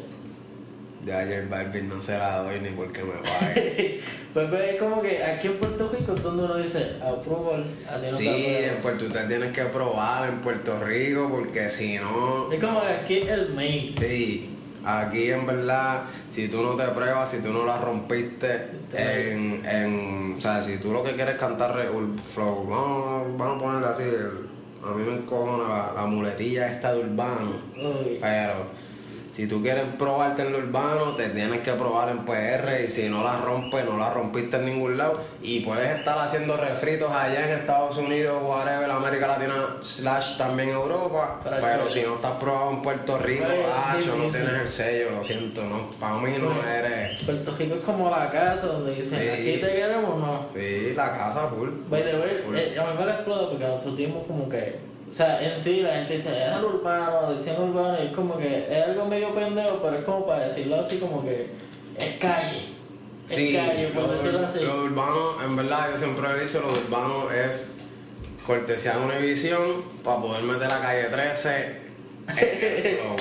Ya J Balvin no se la doy ni porque me pague. pues pues, es como que aquí en Puerto Rico es donde uno dice approval, sí, en Puerto usted tienes que probar en Puerto Rico porque si no. Es como que aquí el main. Sí, aquí en verdad, si tú no te pruebas, si tú no la rompiste en, en o sea, si tú lo que quieres cantar es flow, vamos, vamos a ponerle así, el- a mí me encojona la, la muletilla esta de urbano, Uy. pero si tú quieres probarte en lo urbano, te tienes que probar en PR y si no la rompes, no la rompiste en ningún lado y puedes estar haciendo refritos allá en Estados Unidos, whatever, América Latina, slash también Europa, Pero si no estás probado en Puerto Rico, Pues, no tienes el sello, lo siento, no, para mí no eres, Puerto Rico es como la casa donde dicen, Sí. aquí te queremos, no. sí, la casa full. By the way, eh, a mí me lo porque nosotros dimos como que, o sea, en sí la gente dice, es el urbano, decían urbano, y es como que es algo medio pendejo, pero es como para decirlo así como que es calle. Es Sí, calle, por lo, decirlo así. lo urbano, en verdad, yo siempre he dicho, lo urbano es cortesía de Univision para poder meter la calle 13 en el flow.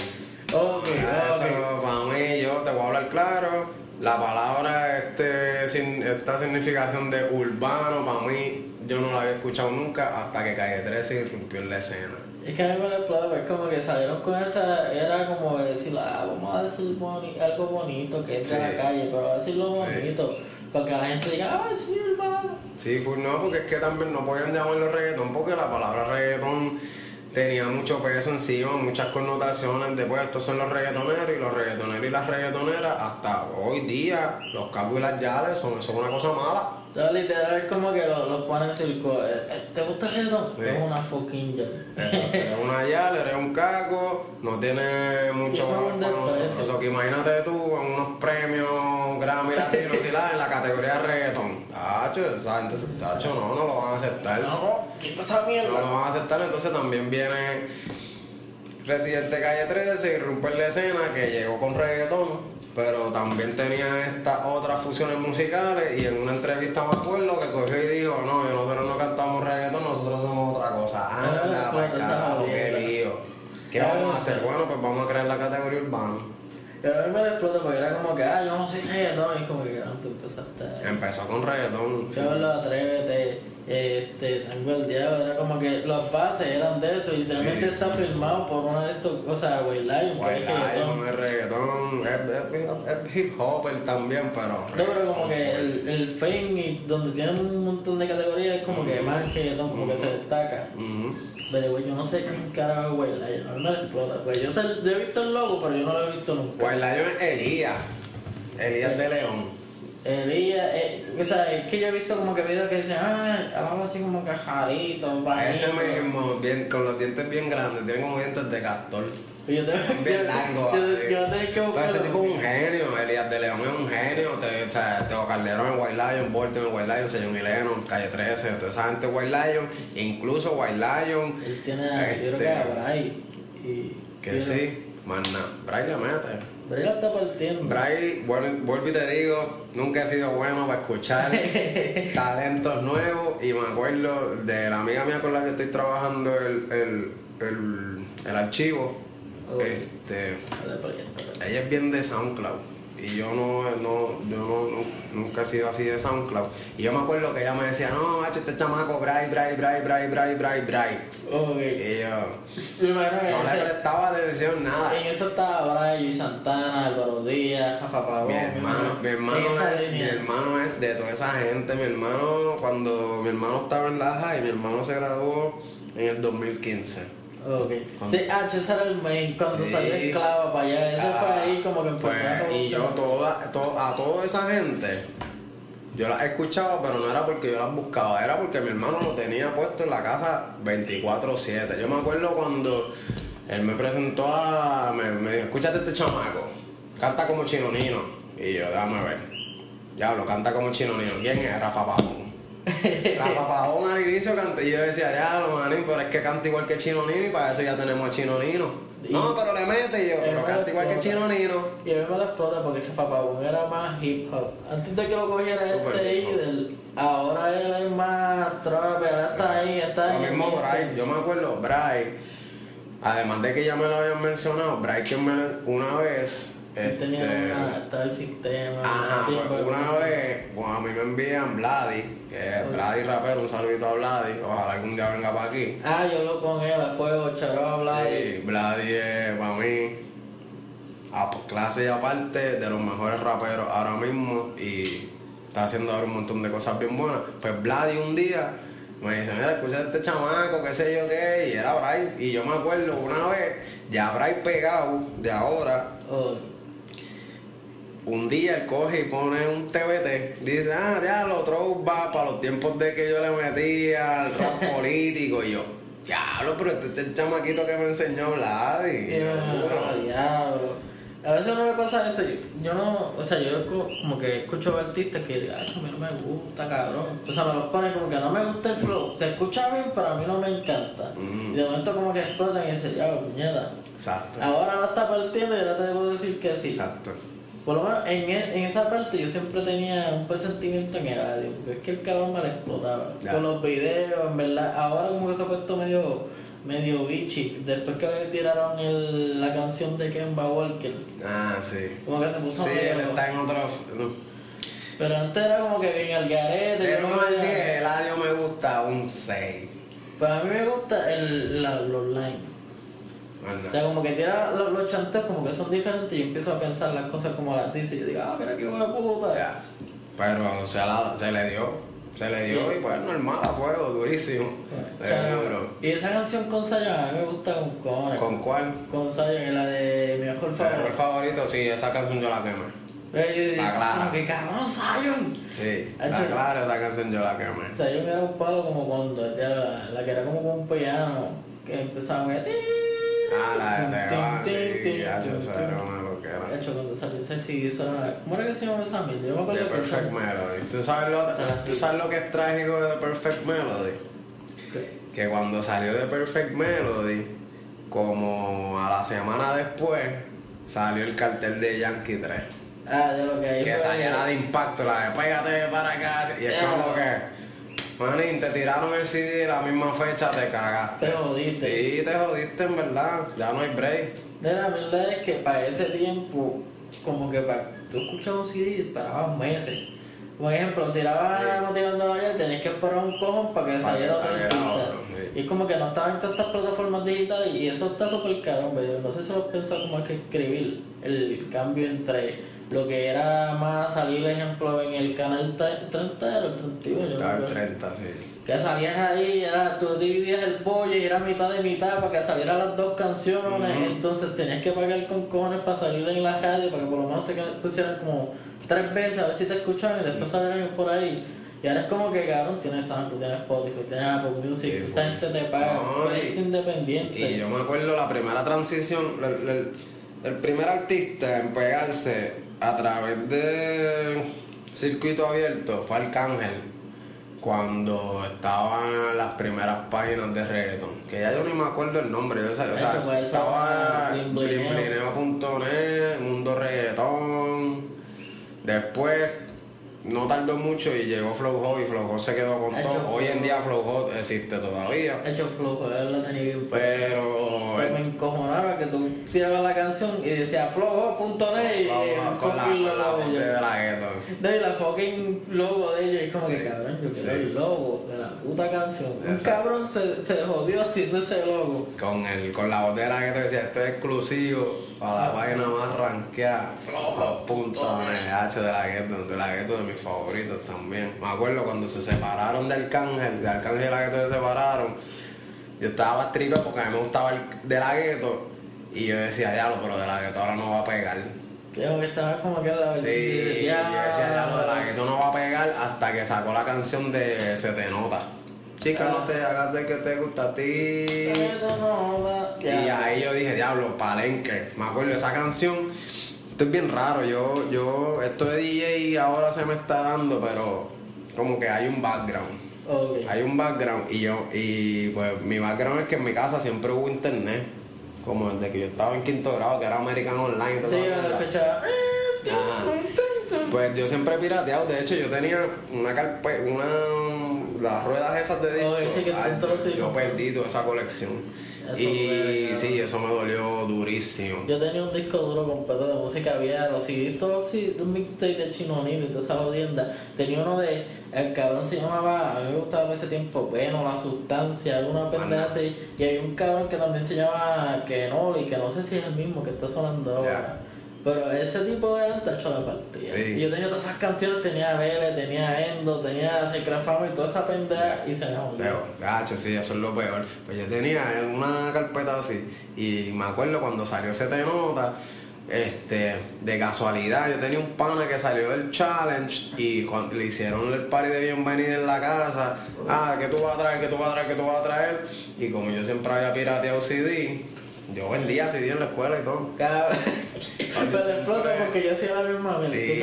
Ok, Eso, para mí, yo te voy a hablar claro. La palabra, este, sin- esta significación de urbano, para mí, yo no la había escuchado nunca hasta que Calle 13 irrumpió en la escena. Es que a mí me lo explota, pues como que salieron con esa, era como decir, ah, vamos a decir boni- algo bonito que es de Sí. la calle, pero decirlo Sí. bonito, para que la gente diga, ah, sí, urbano. Sí, full no, porque es que también no podían llamarlo reggaetón porque la palabra reggaetón tenía mucho peso encima, muchas connotaciones. Después, estos son los reggaetoneros y los reggaetoneros y las reggaetoneras, hasta hoy día, los capos y las yales son, son una cosa mala. O sea, literal es como que lo, lo ponen en círculo. Eh, eh, ¿Te gusta el reggaetón? Sí. Es una fucking yal. Exacto, eres una yal, eres un caco, no tiene mucho valor para nosotros. O sea, que imagínate tú en unos premios Grammy latinos y la, en la categoría de reggaetón. Tacho, esa gente, se- tacho, no, no lo van a aceptar. No, quita esa no lo van a aceptar, entonces también viene Residente Calle 13 y rompe la escena que llegó con reggaetón, pero también tenía estas otras fusiones musicales y en una entrevista me acuerdo que cogió y dijo, no, nosotros no cantamos reggaetón, nosotros somos otra cosa. Ah, Anda, carajo, qué lío. ¿Qué Ah, vamos a hacer? Bueno, pues vamos a crear la categoría urbana. Pero a mí me lo explota porque era como que, ah, yo no soy reggaetón. Y como que, ah, tú empezaste. Empezó con reggaetón. Yo lo atrévete, este, tengo el diablo, era como que las bases eran de eso y literalmente Sí. está firmado por una de estos, o sea, Lion, White es reggaetón. Lion es reggaetón, es, es- es hip hopper también, pero. No, pero como que el, el fame y donde tienen un montón de categorías es como que más reggaetón, como que se destaca. Pero güey, yo no sé quién carajo es Way Lion, a mí me lo explota. Pues yo, sé, yo he visto el logo, pero yo no lo he visto nunca. White Lion es Elías. Elías de León. Elías, eh, o sea, es que yo he visto como que videos que dicen, ah, algo así como que jarito, bajito. Ese mismo, bien, con los dientes bien grandes, tiene como dientes de castor. Y yo tengo Bien largo. yo, así. yo, yo tengo buscarlo. ese tipo es un genio, Elías de León es un genio. Te, o sea, Teo Calderón en White Lion, Bolton en White Lion, Señor Mileno, Calle 13, toda esa gente en White Lion, incluso White Lion. Él tiene, yo creo que Este, a Bray. Y, Que sí, más nada. Bray le mete. Bray la está partiendo. Bray, vuelvo, y te digo, nunca he sido bueno para escuchar (laughs) talentos nuevos y me acuerdo de la amiga mía con la que estoy trabajando el, el, el, el archivo. Este, ella es bien de SoundCloud. Y yo no, no, yo no, nu- nunca he sido así de SoundCloud. Y yo me acuerdo que ella me decía, no, macho, este chamaco, Bray, Bray, Bray, Bray, Bray, Bray, Bray. Ok. Y yo no le prestaba atención nada. en eso estaba Brian y Santana, Álvaro Díaz, Rafa Pavón. Mi hermano, mi hermano, es, mi hermano es de toda esa gente. Mi hermano, cuando mi hermano estaba en la high, mi hermano se graduó en el 2015. Ok. Cuando- Sí, ah, ese era el main cuando Sí. salió Esclava para allá. Eso fue Ah, ahí como que empezó pues, Y yo toda, to- a toda esa gente, yo las escuchaba, pero no era porque yo las buscaba, era porque mi hermano lo tenía puesto en la casa 24-7. Yo me acuerdo cuando él me presentó a. Me, me dijo: Escúchate este chamaco, canta como chinonino. Y yo, déjame ver. Ya lo canta como chinonino. ¿Quién es? Rafa Pajón. Rafa Pajón al inicio canta, y yo decía, ya lo manín, pero es que canta igual que Chinonino y para eso ya tenemos a Chinonino. No, pero le mete yo, pero canta igual que explota. Chinonino. Y a mí me la explota porque Rafa Pavón era más hip hop. Antes de que lo cogiera este. Idel, ahora él es más trap, ahora está ahí, está Lo en el mismo. Bray, yo me acuerdo, Bray, además de que ya me lo habían mencionado, Bray que me lo- una vez, Este, una, el sistema. ajá, el pues, una vez, bueno, a mí me envían Vladi, que es Ok. Vladi rapero, un saludito a Vladi, ojalá algún día venga para aquí. Ah, yo lo con él a fuego, charo a hablar. Sí, Vladi es para mí a clase y aparte de los mejores raperos ahora mismo y está haciendo ahora un montón de cosas bien buenas. Pues Vladi un día me dice, mira, escucha a este chamaco, qué sé yo qué, y era Bray. Y yo me acuerdo una vez, ya Bray pegado de ahora, Oh, un día él coge y pone un TBT, dice, ah, ya lo va para los tiempos de que yo le metía al rap (laughs) político y yo, diablo, pero este es el chamaquito que me enseñó Vladi. y Y ah, diablo. A veces no le pasa eso. Yo, yo no, o sea, yo co- como que escucho artistas que digan, ay, a mí no me gusta, cabrón. O sea, me los ponen como que no me gusta el flow. Se escucha bien, pero a mí no me encanta. Mm. Y de momento como que explotan y dicen, ya, puñeta. Exacto. Ahora lo está partiendo y ahora te debo decir que sí. Exacto. Por lo menos en, e- en esa parte yo siempre tenía un presentimiento en el audio, porque es que el cabrón me la explotaba. Con los videos, en verdad, ahora como que se ha puesto medio, medio bichi. Después que tiraron el, la canción de Kemba Walker, Ah, sí. como que se puso Sí, medio... él está en otro. Pero antes era como que bien al garete. Del yo 1 no al veía- 10, el audio me gusta un 6. Pues a mí me gusta el, la, los lines. O sea, como que tira los, los chanteos como que son diferentes y yo empiezo a pensar las cosas como las dice y yo digo, ah, mira qué buena puta. Ya. Pero se, la- se le dio. Se le dio y pues normal a fuego, durísimo. O sea. Y esa canción con Zion a mí me gusta con cojones. ¿Con cuál? Con es la de mi mejor Mi favorito. favorito, sí, esa canción yo la quemé. Eh, La clara. que cabrón, Zion. Sí, la clara, esa canción yo la quemé. Zion era un palo como cuando era la que era como con un piano que empezaba a Ah, la de Tin, Teba, tin, sí, tin, ya, tin, eso era una loquera. De hecho, cuando salió ese CD, eso era ¿Cómo era que se llama esa mierda? Yo me acuerdo The que Perfect Melody. ¿Tú sabes, lo, Se la ¿Tú sabes lo que es trágico de The Perfect Melody? que- Que cuando salió The Perfect Melody, como a la semana después, salió el cartel de Yankee 3. Ah, de lo que ahí Que salía la de impacto, la de pégate para acá. Y es como que, manín, te tiraron el CD la misma fecha, te cagaste. Te jodiste. Sí, te jodiste en verdad. Ya no hay break. De la verdad es que para ese tiempo, como que para tú escuchabas un CD y esperabas meses. Por ejemplo, tirabas Sí. motivando a la tenías que esperar un cojón para que Para saliera saliera artista. sí. Y es como que no estaban tantas plataformas digitales y eso está súper caro. No sé si lo has pensado como hay que escribir el cambio entre lo que era más salir, ejemplo, en el canal tre- 30 era el 31, yo no Estaba me el acuerdo. 30, sí. Que salías ahí, era, tú dividías el pollo y era mitad de mitad para que salieran las dos canciones. Entonces tenías que pagar con cojones para salir en la radio, para que por lo menos te pusieran como tres veces a ver si te escuchaban y después salieran por ahí. Y ahora es como que cabrón, tienes Sample, tienes Spotify, tienes Apple Music, Sí, esta gente te paga, No, y- independiente. Y yo me acuerdo la primera transición, el, el- el primer artista en pegarse a través de circuito abierto fue Arcángel cuando estaban las primeras páginas de reggaeton. Que ya yo ni me acuerdo el nombre, yo, o sea, pues, estaba Blin Blineo. blimblineo.net, Mundo Reggaetón. Después no tardó mucho y llegó Flow Hot y Flow se quedó con todo. Hoy en día Flow Hot existe todavía. Hecho flojo, él lo tenía bien Pero Pero me encojonaba que tú tirabas la canción y decía flojo.net y con la, logo de de la y la fucking logo de ellos, y como que cabrón, yo quiero el logo de la puta canción. Un cabrón se, se jodió haciendo ese logo. Con, el, con la voz de la gueto decía, esto es exclusivo para la página más rankeada. Flow.net, H de la gueto, de la gueto de mis favoritos también. Me acuerdo cuando se separaron de Arcángel, de Arcángel y la gueto se separaron. Yo estaba tripe porque a mí me gustaba el de la gueto. Y yo decía, diablo, pero de la gueto ahora no va a pegar. Creo que estaba como que la Sí, yo decía, diablo, de la gueto no va a pegar hasta que sacó la canción de Se te nota. Chica, no te hagas el que te gusta a ti. Y ahí yo dije, diablo, palenque. Me acuerdo de esa canción. Es bien raro. Yo, yo, esto de DJ ahora se me está dando, pero como que hay un background. Hay un background y yo, y pues mi background es que en mi casa siempre hubo internet. Como desde que yo estaba en quinto grado, que era American Online. y Sí. Ah. Pues yo siempre he pirateado, de hecho yo tenía una carpeta, una las ruedas esas de disco. Sí, ay, entonces- yo perdí toda esa colección. Y sí, eso me dolió durísimo. Yo tenía un disco duro completo de música, había los CDs, todos un mixtape de Chino Nilo y toda esa jodienda. Tenía uno de, el cabrón se llamaba, a mí me gustaba en ese tiempo, Bueno, La Sustancia, alguna pendeja así. Y hay un cabrón que también se llama Kenoli, que no sé si es el mismo que está sonando ahora. Pero ese tipo de arte ha hecho la partida. Sí. Y yo tenía todas esas canciones, tenía Vele, tenía Endo, tenía Secret Fama y toda esa pendeja y se me jodió. Seo, Sacho, sí, eso es lo peor. Pues yo tenía una carpeta así y me acuerdo cuando salió Se Te Nota, este, de casualidad, yo tenía un pana que salió del challenge y cuando le hicieron el party de bienvenida en la casa, ah, ¿qué tú vas a traer? ¿Qué tú vas a traer? ¿Qué tú vas a traer? Y como yo siempre había pirateado CD, yo vendía CD en la escuela y todo. (laughs) Cuando Pero explota fue. porque yo hacía la misma mierda. Sí,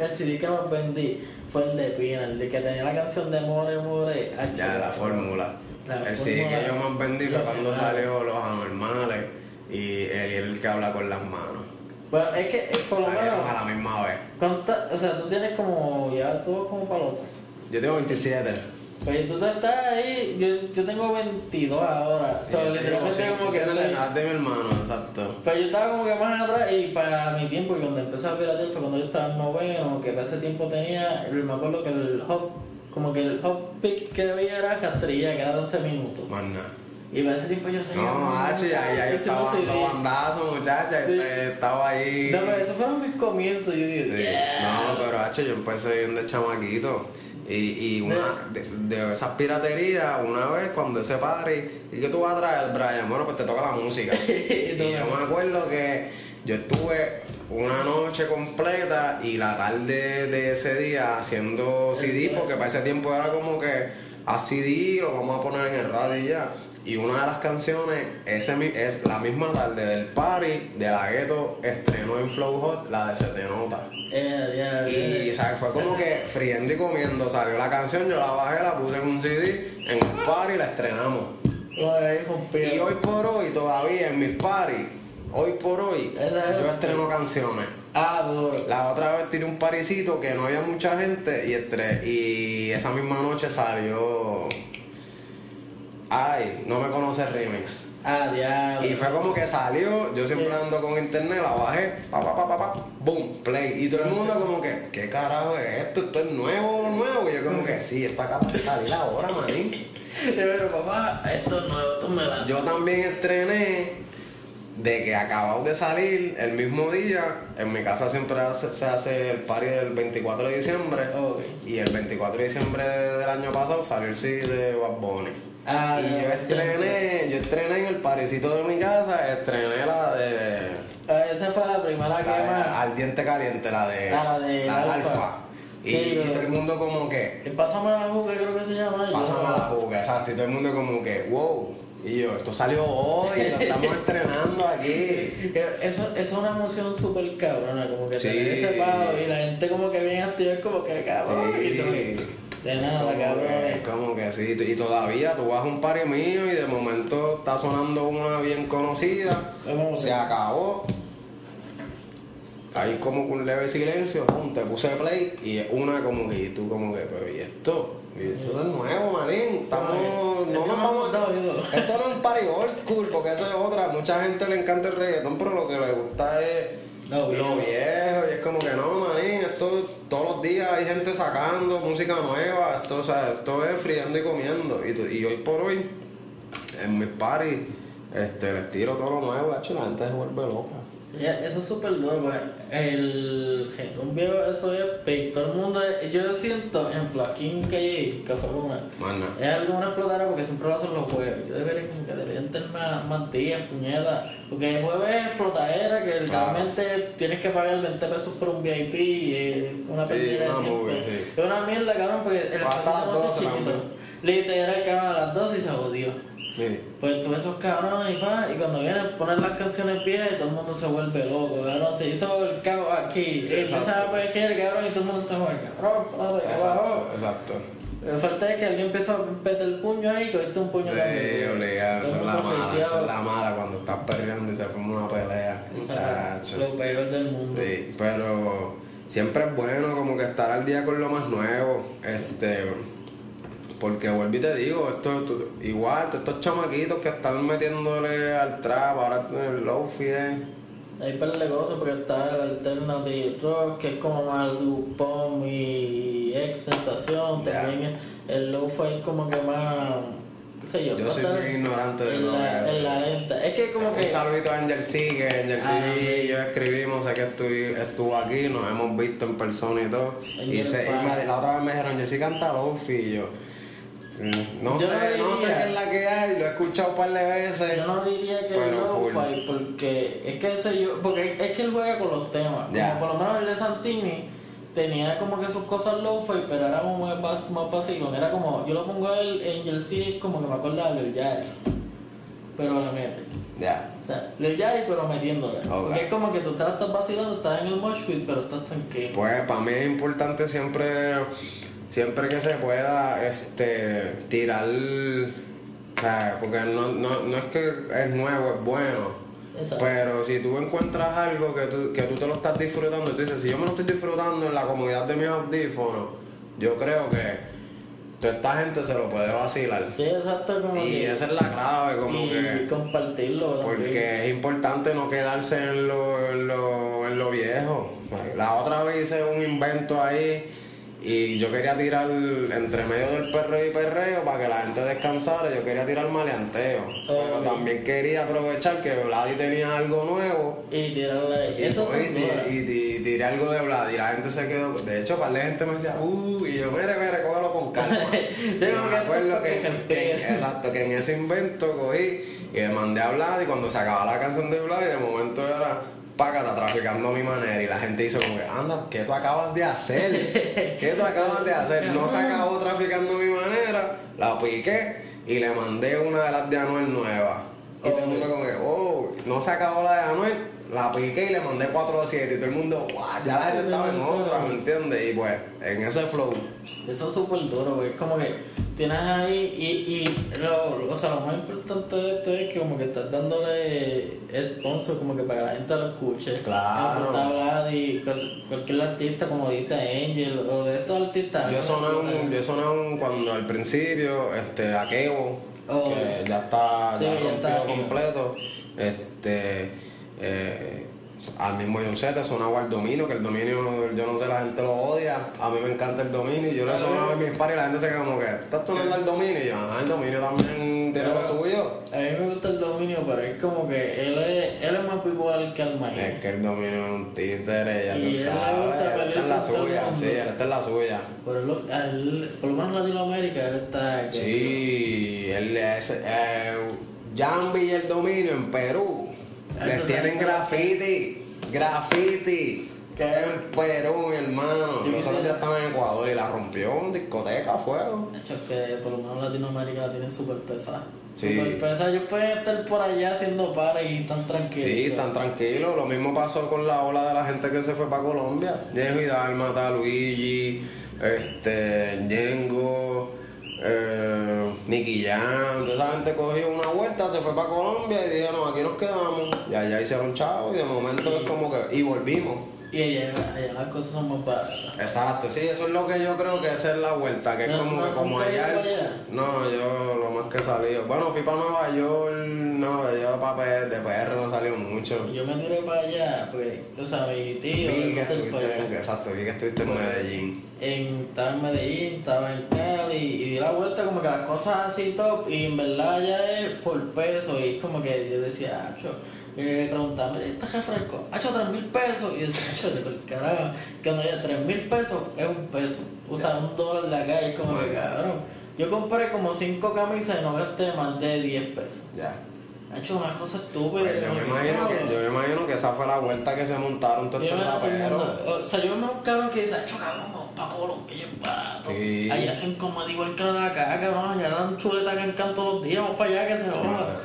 el CD que más vendí fue el de Pina, el de que tenía la canción de More More. Ya, la fórmula. La El CD fórmula. que yo más vendí fue cuando salió Los Anormales y el, el que habla con las manos. Bueno, es que eh, por lo menos. A la misma vez. ¿cuánta- o sea, tú tienes como. Ya tú vas como para. Yo tengo 27. Pues tú estás ahí. Yo, yo tengo 22 ahora. O sea, literalmente como que. tienes la edad de mi hermano, exacto. Pero yo estaba como que más atrás y para mi tiempo, y cuando empecé a piratear fue cuando yo estaba en noveno, que para ese tiempo tenía, me acuerdo que el hop, como que el hop pick que había era Castrilla, que era de 11 minutos. Más nada. Y para ese tiempo yo seguía... No, macho, ya, ya yo estaba dando bandazo, muchacha. Sí. este, Estaba ahí. No, pero esos fueron mis comienzos, yo dije, Sí. yeah. No, pero hacho, yo empecé bien de chamaquito. Y, y una de, de esas piraterías, una vez cuando ese padre, ¿y qué tú vas a traer, Brian? Bueno, pues te toca la música. (laughs) y yo me acuerdo que yo estuve una noche completa y la tarde de ese día haciendo CD, porque para ese tiempo era como que a CD lo vamos a poner en el radio y ya. Y una de las canciones ese, es la misma tarde del party de la gueto estrenó en Flow Hot la de Se Te Nota. Eh, ya, Y ya. ¿sabes? fue como que friendo y comiendo, salió la canción, yo la bajé, la puse en un CD, en un party y la estrenamos. Y hoy por hoy, todavía en mis parties, hoy por hoy, es- yo estreno canciones. Ah, duro. La otra vez tiré un parisito que no había mucha gente y, estre- y esa misma noche salió. Ay, no me conoce remix. Ah, diablo. Y fue como que salió, yo siempre ando con internet, la bajé, pa pa pa pa pa, boom, play. Y todo el mundo como que, ¿qué carajo es esto? Esto es nuevo, nuevo. Y yo como que sí, esto acaba de salir ahora, manín. (laughs) Pero papá, esto es nuevo, esto me la Yo también estrené de que acabado de salir el mismo día. En mi casa siempre hace- se hace el party del 24 de diciembre. Y el 24 de diciembre del año pasado salió el CD de Bad Bunny. Ah, y yo estrené, yo estrené en el parecito de mi casa, estrené la de, Ah, esa fue la primera que más. Al Diente Caliente, la de, la de la Alfa. Alfa. Y, Sí, y pero- todo el mundo como que, Pásame la juca, creo que se llama. pásame la juga, exacto. Y todo el mundo como que, wow. Y yo, esto salió hoy, lo estamos estrenando aquí. (laughs) Eso, eso es una emoción súper cabrona, como que Sí. tener ese palo y la gente como que viene activa es como que cabrón. Y tú, de nada, cabrón. que, como que sí, y todavía tú vas a un party mío y de momento está sonando una bien conocida, Es se acabó hay como que un leve silencio, pum, te puse play y es una como que, y tú como que, pero ¿y esto? Y esto es nuevo, manín. Estamos, no nos no vamos ídolo. (laughs) Esto no es un party old school, porque esa es otra. Mucha gente le encanta el reggaetón, pero lo que le gusta es Lo lo viejo. Y es como que no, manín, esto todos los días hay gente sacando música nueva. Esto, o sea, esto es friendo y comiendo. Y, tú- y hoy por hoy, en mis parties, este, les tiro todo lo nuevo. De hecho, la gente se vuelve loca. Eso es súper duro, porque el reggaetón viejo, eso es peak. Todo el mundo, yo siento, en en Calle, que fue una, es algo una porque siempre lo hacen los jueves. Yo debería, como que deberían tener más, más días, puñetas. Porque el jueves es explotadera, que literalmente tienes que pagar 20 pesos por un VIP y es una Sí, pérdida de sí. Es una mierda, cabrón, porque el hasta las no es 12 chiquito. también. Literal, cabrón, a las 12 y se jodió. Sí. Pues tú esos cabrones y pa, y cuando vienen poner las canciones viejas y todo el mundo se vuelve loco, cabrón, se hizo el caos aquí, empiezan a pejer, cabrón, y todo el mundo está jugando, cabrón, Exacto, abajo. exacto. Me falta es que alguien empezó a meter el puño ahí y cogiste un puño Sí, también. obligado, esa es la mala, oficial. es la mala cuando estás perreando y se forma una pelea, muchacho. Lo peor del mundo. Sí, pero siempre es bueno como que estar al día con lo más nuevo, este, porque vuelvo y te digo, esto, esto- igual, todos estos chamaquitos que están metiéndole al trap, ahora el lofi es... Hay par de cosas porque está el alternative rock, que es como más pop y exentación, Ya. también el lo-fi es como que más, qué sé yo. Yo soy bien ignorante de lo la, en la lenta. Es que como que... Un saludito a Angel C, que Angel C Ah, y yo escribimos, sé que estu- estuvo aquí, nos hemos visto en persona y todo. Y, Angel se, y me- la otra vez me dijeron, Angel C canta Lofi y yo. Mm, No Yo sé, no no sé qué es la que hay, lo he escuchado un par de veces. Yo no diría que es lo-fi porque es que ese yo, porque es que él juega con los temas. Ya. Como por lo menos el de Santini tenía como que sus cosas lo-fi, pero era como más, más vacilón. Era como, yo lo pongo a él en Jersey como que me acuerda de Lil Yachty, pero le mete. Ya. O sea, Lil Yachty pero metiéndole. Porque es como que tú estás vacilando, estás en el mosh pit, pero estás tranquilo. Pues para mí es importante siempre, siempre que se pueda, este, tirar, o sea, porque no, no, no es que es nuevo, es bueno. Exacto. Pero si tú encuentras algo que tú, que tú te lo estás disfrutando y tú dices, si yo me lo estoy disfrutando en la comodidad de mis audífonos, yo creo que toda esta gente se lo puede vacilar. Sí, exacto, como Y que... esa es la clave, como y que... compartirlo también. Porque es importante no quedarse en lo, en lo, en lo viejo. La otra vez hice un invento ahí y yo quería tirar entre medio del perreo y perreo para que la gente descansara. Yo quería tirar maleanteo. Pero también quería aprovechar que Vladi tenía algo nuevo. Y tirarle... Y, Eso y, y- y- y tiré algo de Vladi y la gente se quedó. De hecho, par de gente me decía, uh, y yo, mire, mire, cógelo con calma. (laughs) Y Tengo me acuerdo que, exacto, que en ese invento cogí y le mandé a Vlad y cuando se acababa la canción de Vlad y de momento era págata traficando a mi manera y la gente hizo como que anda, ¿qué tú acabas de hacer? ¿Qué tú acabas de hacer? No se acabó traficando a mi manera, la piqué y le mandé una de las de Anuel nuevas. Y todo el mundo como que, oh, no se acabó la de Anuel, la piqué y le mandé 4 o 7 y todo el mundo, guau, ya la gente estaba en otra, ¿me entiendes? Y pues, en ese flow. Eso es súper duro, es como que tienes ahí y, y lo, o sea, lo más importante de esto es que como que estás dándole sponsor como que para que la gente lo escuche. Claro. Vlad y cualquier artista como dijiste Angel o de estos artistas. Yo soné un, yo soné un cuando al principio, este, a Kevo, Oh. que ya está, Sí, ya ya rompió está aquí. completo, este, eh, al mismo John Z, sonaba al dominio, que el dominio, yo no sé, la gente lo odia, a mí me encanta el dominio, y yo le sonaba en mis pares y la gente se queda como que, ¿tú estás sonando al dominio? Y yo, el dominio también tiene lo suyo. A mí me gusta el dominio, pero es como que él es, él es más popular que Almaín. Es que el dominio es un títere, ya Y tú sabes, él pelear está en la el suya, mundo. sí, él está en la suya. Pero él, lo- a él- por lo menos en Latinoamérica él está... Sí, él es eh, Jambi y el dominio en Perú. Les tienen graffiti, graffiti. ¿Qué? En Perú, mi hermano. Yo Los otros quisiera- ya estaban en Ecuador y la rompió en discoteca fuego. De hecho, que por lo menos Latinoamérica la tienen súper pesada. Sí. Súper pesada. Ellos pueden estar por allá haciendo pares y están tranquilos. Sí, están tranquilos. Lo mismo pasó con la ola de la gente que se fue para Colombia. Diego y Dálmata, Luigi, este, Ñengo, eh, Nicky Jam. Toda esa gente cogió una vuelta, se fue para Colombia y dijeron, aquí nos quedamos. Y allá hicieron chavo y de momento es como que... Y volvimos. Y allá, allá las cosas son más baratas. Exacto, sí, eso es lo que yo creo que esa es la vuelta, que es como no, que como ¿nunca has ido allá. No, yo lo más que he salido. Bueno, fui para Nueva York, no, yo para de PR no salió mucho. Yo me tiré para allá, porque, o sea, mi tío, Vi que estuviste, país. exacto, vi que estuviste en Medellín. en, estaba en Medellín, estaba en Cali y di la vuelta como que las cosas así top y en verdad ya es por peso y es como que yo decía, acho, y le preguntaba, mira, ¿este refresco? Hacho, tres mil pesos y yo decía, carajo, que cuando ya tres mil pesos es un peso, o sea, un dólar de acá y es como que cabrón. Yo compré como cinco camisas y no gasté más de 10 pesos. Ya. Ha hecho una cosa estúpida. Pues yo, me imagino que, yo me imagino que esa fue la vuelta que se montaron todos estos me el raperos. O sea, yo me un cabrón que dice, "Acho, cabrón, vamos pa' Colombia, es barato. Sí. Allá hacen igual que la de acá, cabrón, allá dan chuleta que encanto los días, vamos para allá que se joda.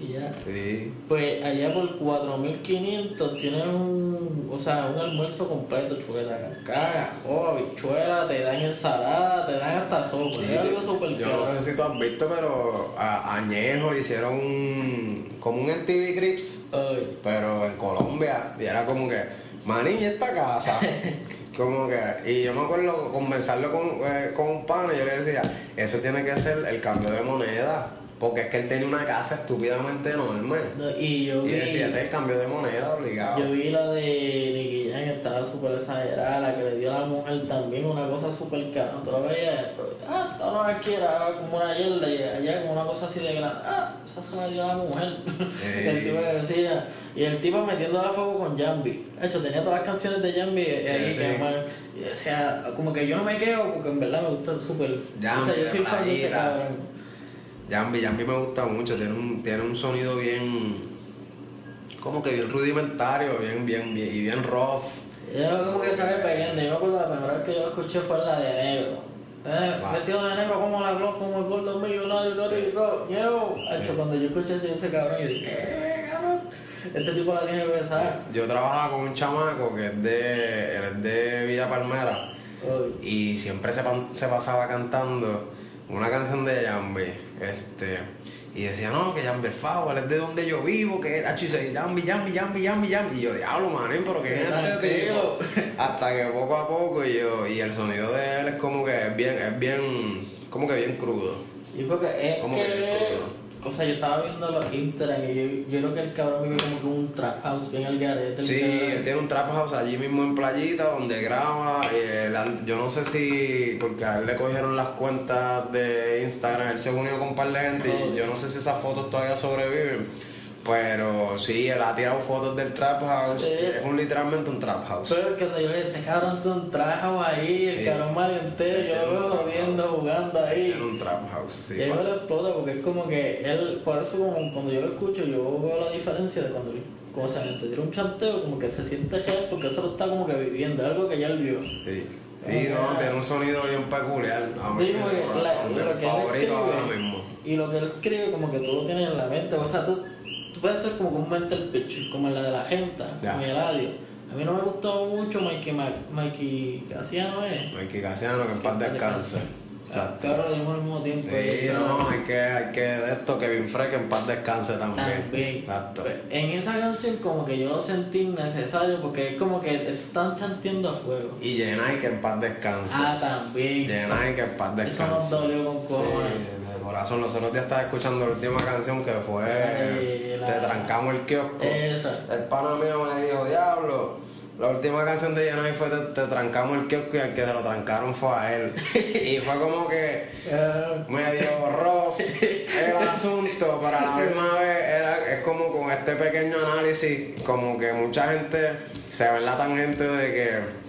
Y ya. Sí. Pues allá por 4500 tienes un, o sea, un almuerzo completo, chuleta cancada, ajo, habichuela, te dan ensalada, te dan hasta sopa, Sí, es algo súper yo caro. no sé si tú has visto, pero a Añejo le hicieron un, como un MTV Crips, Ay, pero en Colombia. Y era como que, maní, ¿y esta casa? (laughs) como que, y yo me acuerdo conversarlo con, eh, con un pana y yo le decía, eso tiene que ser el cambio de moneda. Porque es que él tenía una casa estúpidamente enorme. no, y yo Y vi, decía, ese es el cambio de moneda obligado. yo vi la de Nicky Jam que estaba súper exagerada, la que le dio a la mujer también, una cosa súper cara, ¿no te lo veías? Ah, esta no aquí era como una yerda y allá como una cosa así de grande, ah, esa se la dio a la mujer. (laughs) Eh. Y el tipo le decía, y el tipo metiendo a fuego con Jambi. De hecho, tenía todas las canciones de Jambi ahí Sí, que sí. además, y decía, como que yo no me quedo porque en verdad me gusta súper. Jambi o sea, yo soy fan de ese cabrón. Jambi, Jambi me gusta mucho, tiene un, tiene un sonido bien, como que bien rudimentario, bien, bien, bien, y bien rough. Yo como que sale pegando. Yo me acuerdo la primera vez que yo escuché fue la de negro. Eh, Va. Vestido de negro como la Glock, como el gordo millonario, no digo, yo. Hecho, cuando yo escuché ese, ese cabrón, yo dije, eh, cabrón, este tipo la tiene que besar. Yo trabajaba con un chamaco que es de, él es de Villa Palmera Uy. y siempre se pasaba cantando una canción de Jambi, este, y decía, no, que Jambi él es de donde yo vivo, que es H y se Jambi, Jambi, Jambi, Jambi, Jambi, y yo, diablo, manín, pero que es este tipo. Hasta que poco a poco y yo, y el sonido de él es como que es bien, es bien, como que bien crudo. Y porque es ¿Cómo que que, crudo? O sea, yo estaba viendo los Instagram y yo, yo creo que el cabrón vive como que un trap house bien al garete. Sí, él tiene un trap house allí mismo en Playita donde graba. an- yo no sé si, porque a él le cogieron las cuentas de Instagram, él se unió con un par de gente y yo no sé si esas fotos todavía sobreviven. Pero sí, él ha tirado fotos del trap house. Sí. Es un, literalmente un trap house. Pero que cuando yo vi este cabrón tiene un trap house ahí, el Sí. cabrón Mario entero, Tiene yo lo veo house. jugando ahí. Tiene un trap house, sí. y mí me lo explota porque es como que él, por eso como cuando yo lo escucho, yo veo la diferencia de cuando como se te tira un chanteo, como que se siente real porque eso lo está como que viviendo, algo que ya él vio. Sí, sí no, tiene un sonido bien peculiar. Lo mi él favorito ahora mismo. Y lo que él escribe como que tú lo tienes en la mente, o sea, tú, tú puedes hacer como un mental picture, como la de la gente, Ya. en el radio. A mí no me gustó mucho Mikey, Mikey Casiano, ¿eh? Mikey Casiano, que en paz descanse. Exacto. Claro, lo dimos al mismo tiempo. Sí, no, hay que, hay que de esto, Kevin Frey, que en paz descanse también. También. Exacto. En esa canción como que yo lo sentí necesario porque es como que están chanteando a fuego. Y Jenai, que en paz descanse. Ah, también. Jenai, que en paz Eso descanse. nos dolió con cojones. Sí, corazón. Los otros días estaba escuchando la última canción que fue Ay, la- Te trancamos el kiosco. Esa. El pana mío me dijo, diablo. La última canción de Jenai fue te, Te trancamos el kiosco y el que se lo trancaron fue a él. y fue como que (laughs) medio rough el asunto, pero a la misma vez era, es como con este pequeño análisis, como que mucha gente se ve en la tangente de que,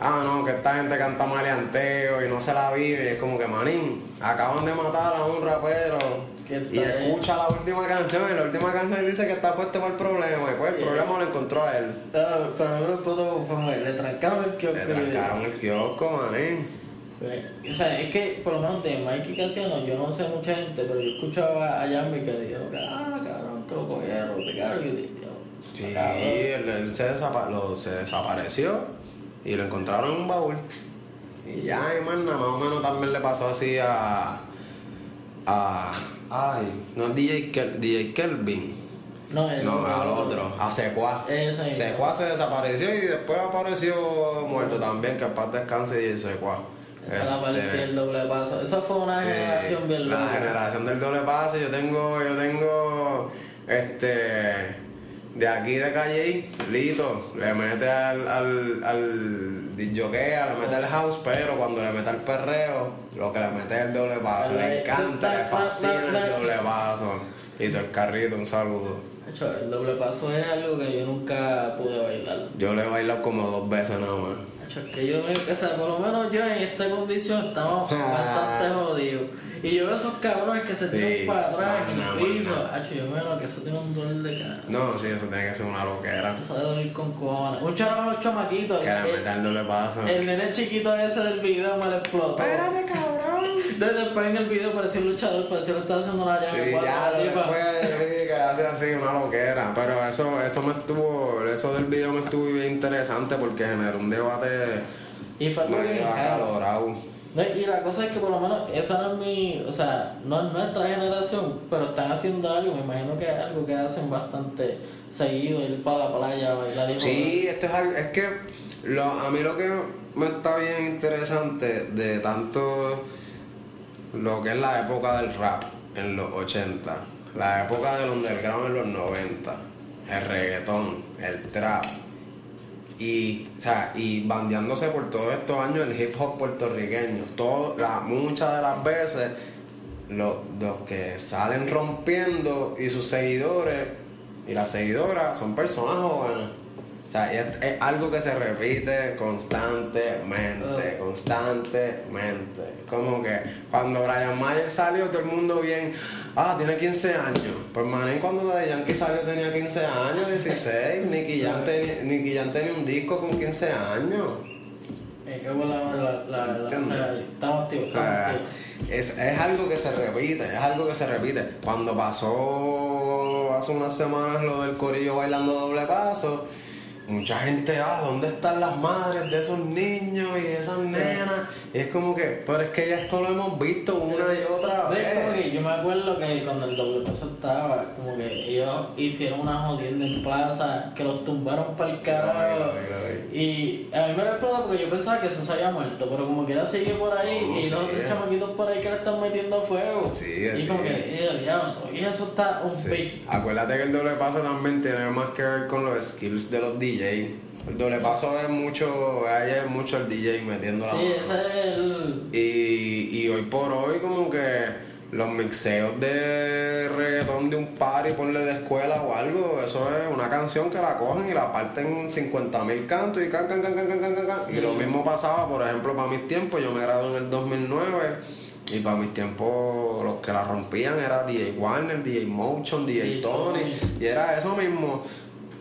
ah, no, que esta gente canta maleanteo y no se la vive, y es como que, manín, acaban de matar a un rapero. ¿Qué Y escucha la última canción, y la última canción dice que está puesto por el problema, y pues el problema lo encontró a él. ah, pero me lo muy- le trancaron el kiosco. Le trancaron el kiosco, manín. Pues, O sea, es que por lo menos de Mikey Casiano, yo no sé mucha gente, pero yo escuchaba a Yambi que dijo, ah, cabrón, que lo cogieron, "Dios, Sí, cabrón". él, él se, desapa- lo- se desapareció y lo encontraron en un baúl. Y ya, y más nada, más o menos también le pasó así a. a. Ay, no es DJ, Kel- DJ Kelvin. No, el No, al otro. a Secuá. Secuá se desapareció y después apareció muerto también, que en paz descanse y Secuá. La Este, del doble paso. Esa fue una Sí, generación bien La loca. generación del doble pase, yo tengo, yo tengo, este, de aquí de Calle, Lito, le mete al, al, al disjoquea, le mete el house, pero cuando le mete al perreo, lo que le mete es el doble paso, le encanta, le fascina el doble paso. Lito, el carrito, un saludo. El doble paso es algo que yo nunca pude bailar. Yo le he bailado como dos veces nada más. Que yo, me- o sea, por lo menos yo en esta condición estamos bastante jodidos. Y yo veo esos cabrones que se tiran Sí, para atrás en el piso. Hacho, yo veo que eso tiene un dolor de cara. No, sí, eso tiene que ser una loquera. Eso de dormir con cojones. Un charo a los chamaquitos. Que le el- meta el doble paso. El nene chiquito ese del video me lo explotó. (laughs) cabrón. De- Después en el video parecía un luchador, parecía que estaba haciendo una llave Sí, cuatro ya la lo después le hace así una loquera. Pero eso, eso me estuvo, eso del video me estuvo bien interesante porque generó un debate Y fue medio acalorado. No, Y la cosa es que por lo menos esa no es mi, o sea, no es nuestra generación, pero están haciendo algo, me imagino que es algo que hacen bastante seguido, ir para la playa, bailar y Sí, esto es algo, es que lo, a mí lo que me está bien interesante de tanto lo que es la época del rap en los 80, la época del underground en los 90, el reggaetón, el trap y, o sea, y bandeándose por todos estos años el hip hop puertorriqueño, todo, la, muchas de las veces los, los que salen rompiendo y sus seguidores y las seguidoras son personas jóvenes. O sea, es, es algo que se repite constantemente, Ah. constantemente. Como que cuando Brian Mayer salió, todo el mundo bien, ah, tiene 15 años. Pues manín, cuando Daddy Yankee salió tenía 15 años, 16. (laughs) Nicky Jam tenía, Nicky Jam tenía un disco con 15 años. Eh, qué buena la, la, la, la, Entiendo. o sea, estamos activos, O estamos sea, activos. es, es algo que se repite, es algo que se repite. Cuando pasó hace unas semanas lo del corillo bailando doble paso, mucha gente, ah, ¿dónde están las madres de esos niños y de esas nenas? Y es como que, pero es que ya esto lo hemos visto una y otra No, es como vez. que yo me acuerdo que cuando el doble paso estaba, como que ellos hicieron una jodienda en plaza, que los tumbaron para el carajo. Y a mí me explotó porque yo pensaba que eso se había muerto, pero como que era sigue por ahí No, y los otros chamaquitos por ahí que le están metiendo fuego. Sigue, y como sigue. que, eh, diablo, y eso está un Sí. Acuérdate que el doble paso también tiene más que ver con los skills de los DJs. El doble paso es mucho, ahí es mucho el DJ metiendo la Sí, mano. ese es el. Y, y hoy por hoy como que los mixeos de reggaetón de un party, ponle de escuela o algo, eso es una canción que la cogen y la parten en 50 mil cantos y can, can, can, can, can, can. Y lo mismo pasaba, por ejemplo, para mis tiempos, yo me gradué en el 2009 y para mis tiempos los que la rompían era DJ Warner, DJ Motion, DJ DJ Tony. y era eso mismo.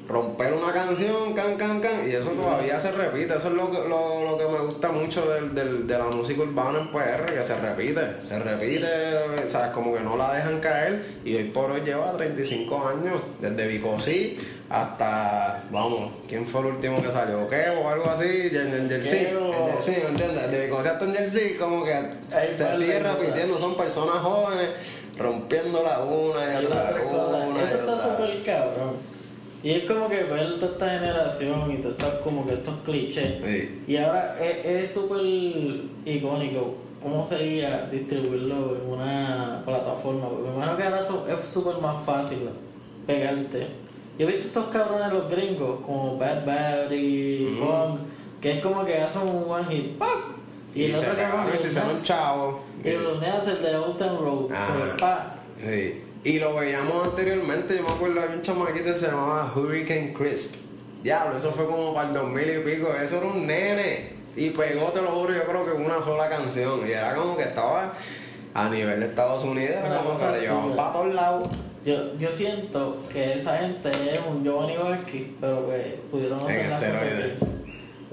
Romper una canción, can, can, can, y eso todavía se repite. Eso es lo que, lo, lo que me gusta mucho del, del- de la música urbana en PR, que se repite. Se repite, ¿sabes? Como que no la dejan caer. Y hoy por hoy lleva 35 años, desde Vicosí hasta, vamos, ¿quién fue el último que salió? ¿Qué? O algo así, en Jersey. Kevo. Jersey, ¿me entiendes? Desde Vicosí hasta en Jersey, como que se de sigue repitiendo. Son personas jóvenes rompiéndola una y otra, una y Eso está súper cabrón. Y es como que ver toda esta generación y todos estos, como que estos clichés. Sí. Y ahora es es súper icónico cómo sería distribuirlo en una plataforma. Porque me imagino que ahora es súper más fácil pegarte. Yo he visto estos cabrones los gringos, como Bad Battery, Mm. Bong, que es como que hacen un one hit, ¡pam! Y, el se otro y se hicieron chavos. y los neas el de Old Town Road, Ajá. pues, pa. Sí. Y lo veíamos anteriormente, yo me acuerdo, había un chamaquito que se llamaba Hurricane Crisp. Diablo, eso fue como para el 2000 y pico, eso era un nene. Y pegó, te lo juro, yo creo que una sola canción. Y era como que estaba a nivel de Estados Unidos, era como cosa le llevaban para todos lados. Yo, yo siento que esa gente es un Giovanni Vázquez, pero que pudieron En hacer esteroides. bien.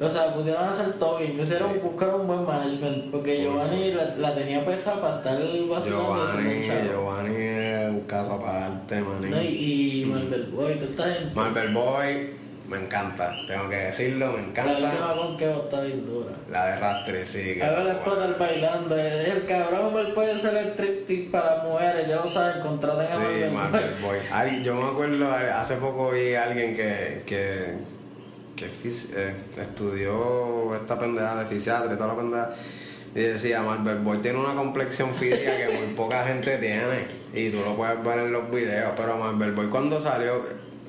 O sea, pudieron hacer todo bien. Hicieron, Sí. buscaron un buen management, porque Giovanni la, la tenía pesada para estar vacilando. Giovanni. Giovanni es un caso aparte, ¿No? manín. Y, y Marvel Boy, toda esta gente. Marvel Boy, me encanta, tengo que decirlo, me La encanta. última con que está bien dura. La de Rastre, sí. que- A ver, explota el bailando. El cabrón él puede ser el striptease para las mujeres. Ya lo saben, contraten a Sí, Marvel Marvel Boy. Yo me acuerdo, hace poco vi a alguien que, que, que eh, estudió esta pendeja de fisiatra y toda la pendeja. Y decía, Marvel Boy tiene una complexión física que muy poca gente tiene. Y tú lo puedes ver en los videos. Pero Marvel Boy cuando salió,